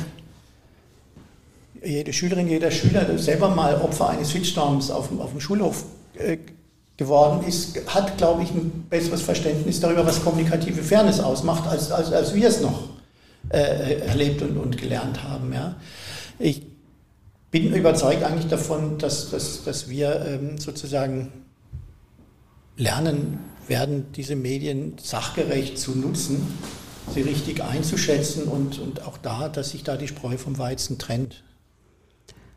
jede Schülerin, jeder Schüler, der selber mal Opfer eines Shitstorms auf, auf dem Schulhof äh, geworden ist, hat, glaube ich, ein besseres Verständnis darüber, was kommunikative Fairness ausmacht, als, als, als wir es noch äh, erlebt und, und gelernt haben. Ja. Ich bin überzeugt eigentlich davon, dass, dass, dass wir ähm, sozusagen lernen werden, diese Medien sachgerecht zu nutzen, sie richtig einzuschätzen und, und auch da, dass sich da die Spreu vom Weizen trennt.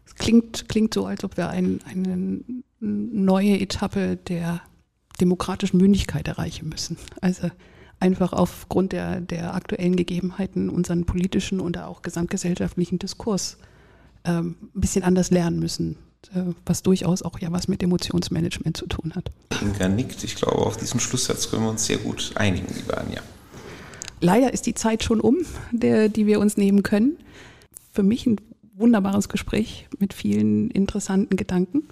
Es klingt, klingt so, als ob wir ein, eine neue Etappe der demokratischen Mündigkeit erreichen müssen. Also einfach aufgrund der, der aktuellen Gegebenheiten unseren politischen und auch gesamtgesellschaftlichen Diskurs ähm, ein bisschen anders lernen müssen, was durchaus auch ja was mit Emotionsmanagement zu tun hat.
Inka nickt. Ich glaube, auf diesen Schlusssatz können wir uns sehr gut einigen, liebe Anja.
Leider ist die Zeit schon um, der, die wir uns nehmen können. Für mich ein wunderbares Gespräch mit vielen interessanten Gedanken.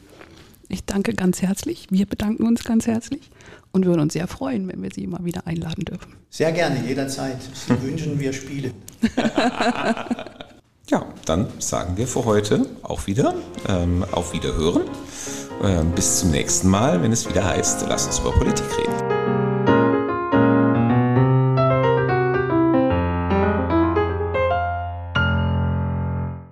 Ich danke ganz herzlich. Wir bedanken uns ganz herzlich und würden uns sehr freuen, wenn wir Sie immer wieder einladen dürfen.
Sehr gerne, jederzeit. Sie wünschen, wir spielen.
ja, dann sagen wir für heute auch wieder ähm, auf Wiederhören. Ähm, bis zum nächsten Mal, wenn es wieder heißt, lass uns über Politik reden.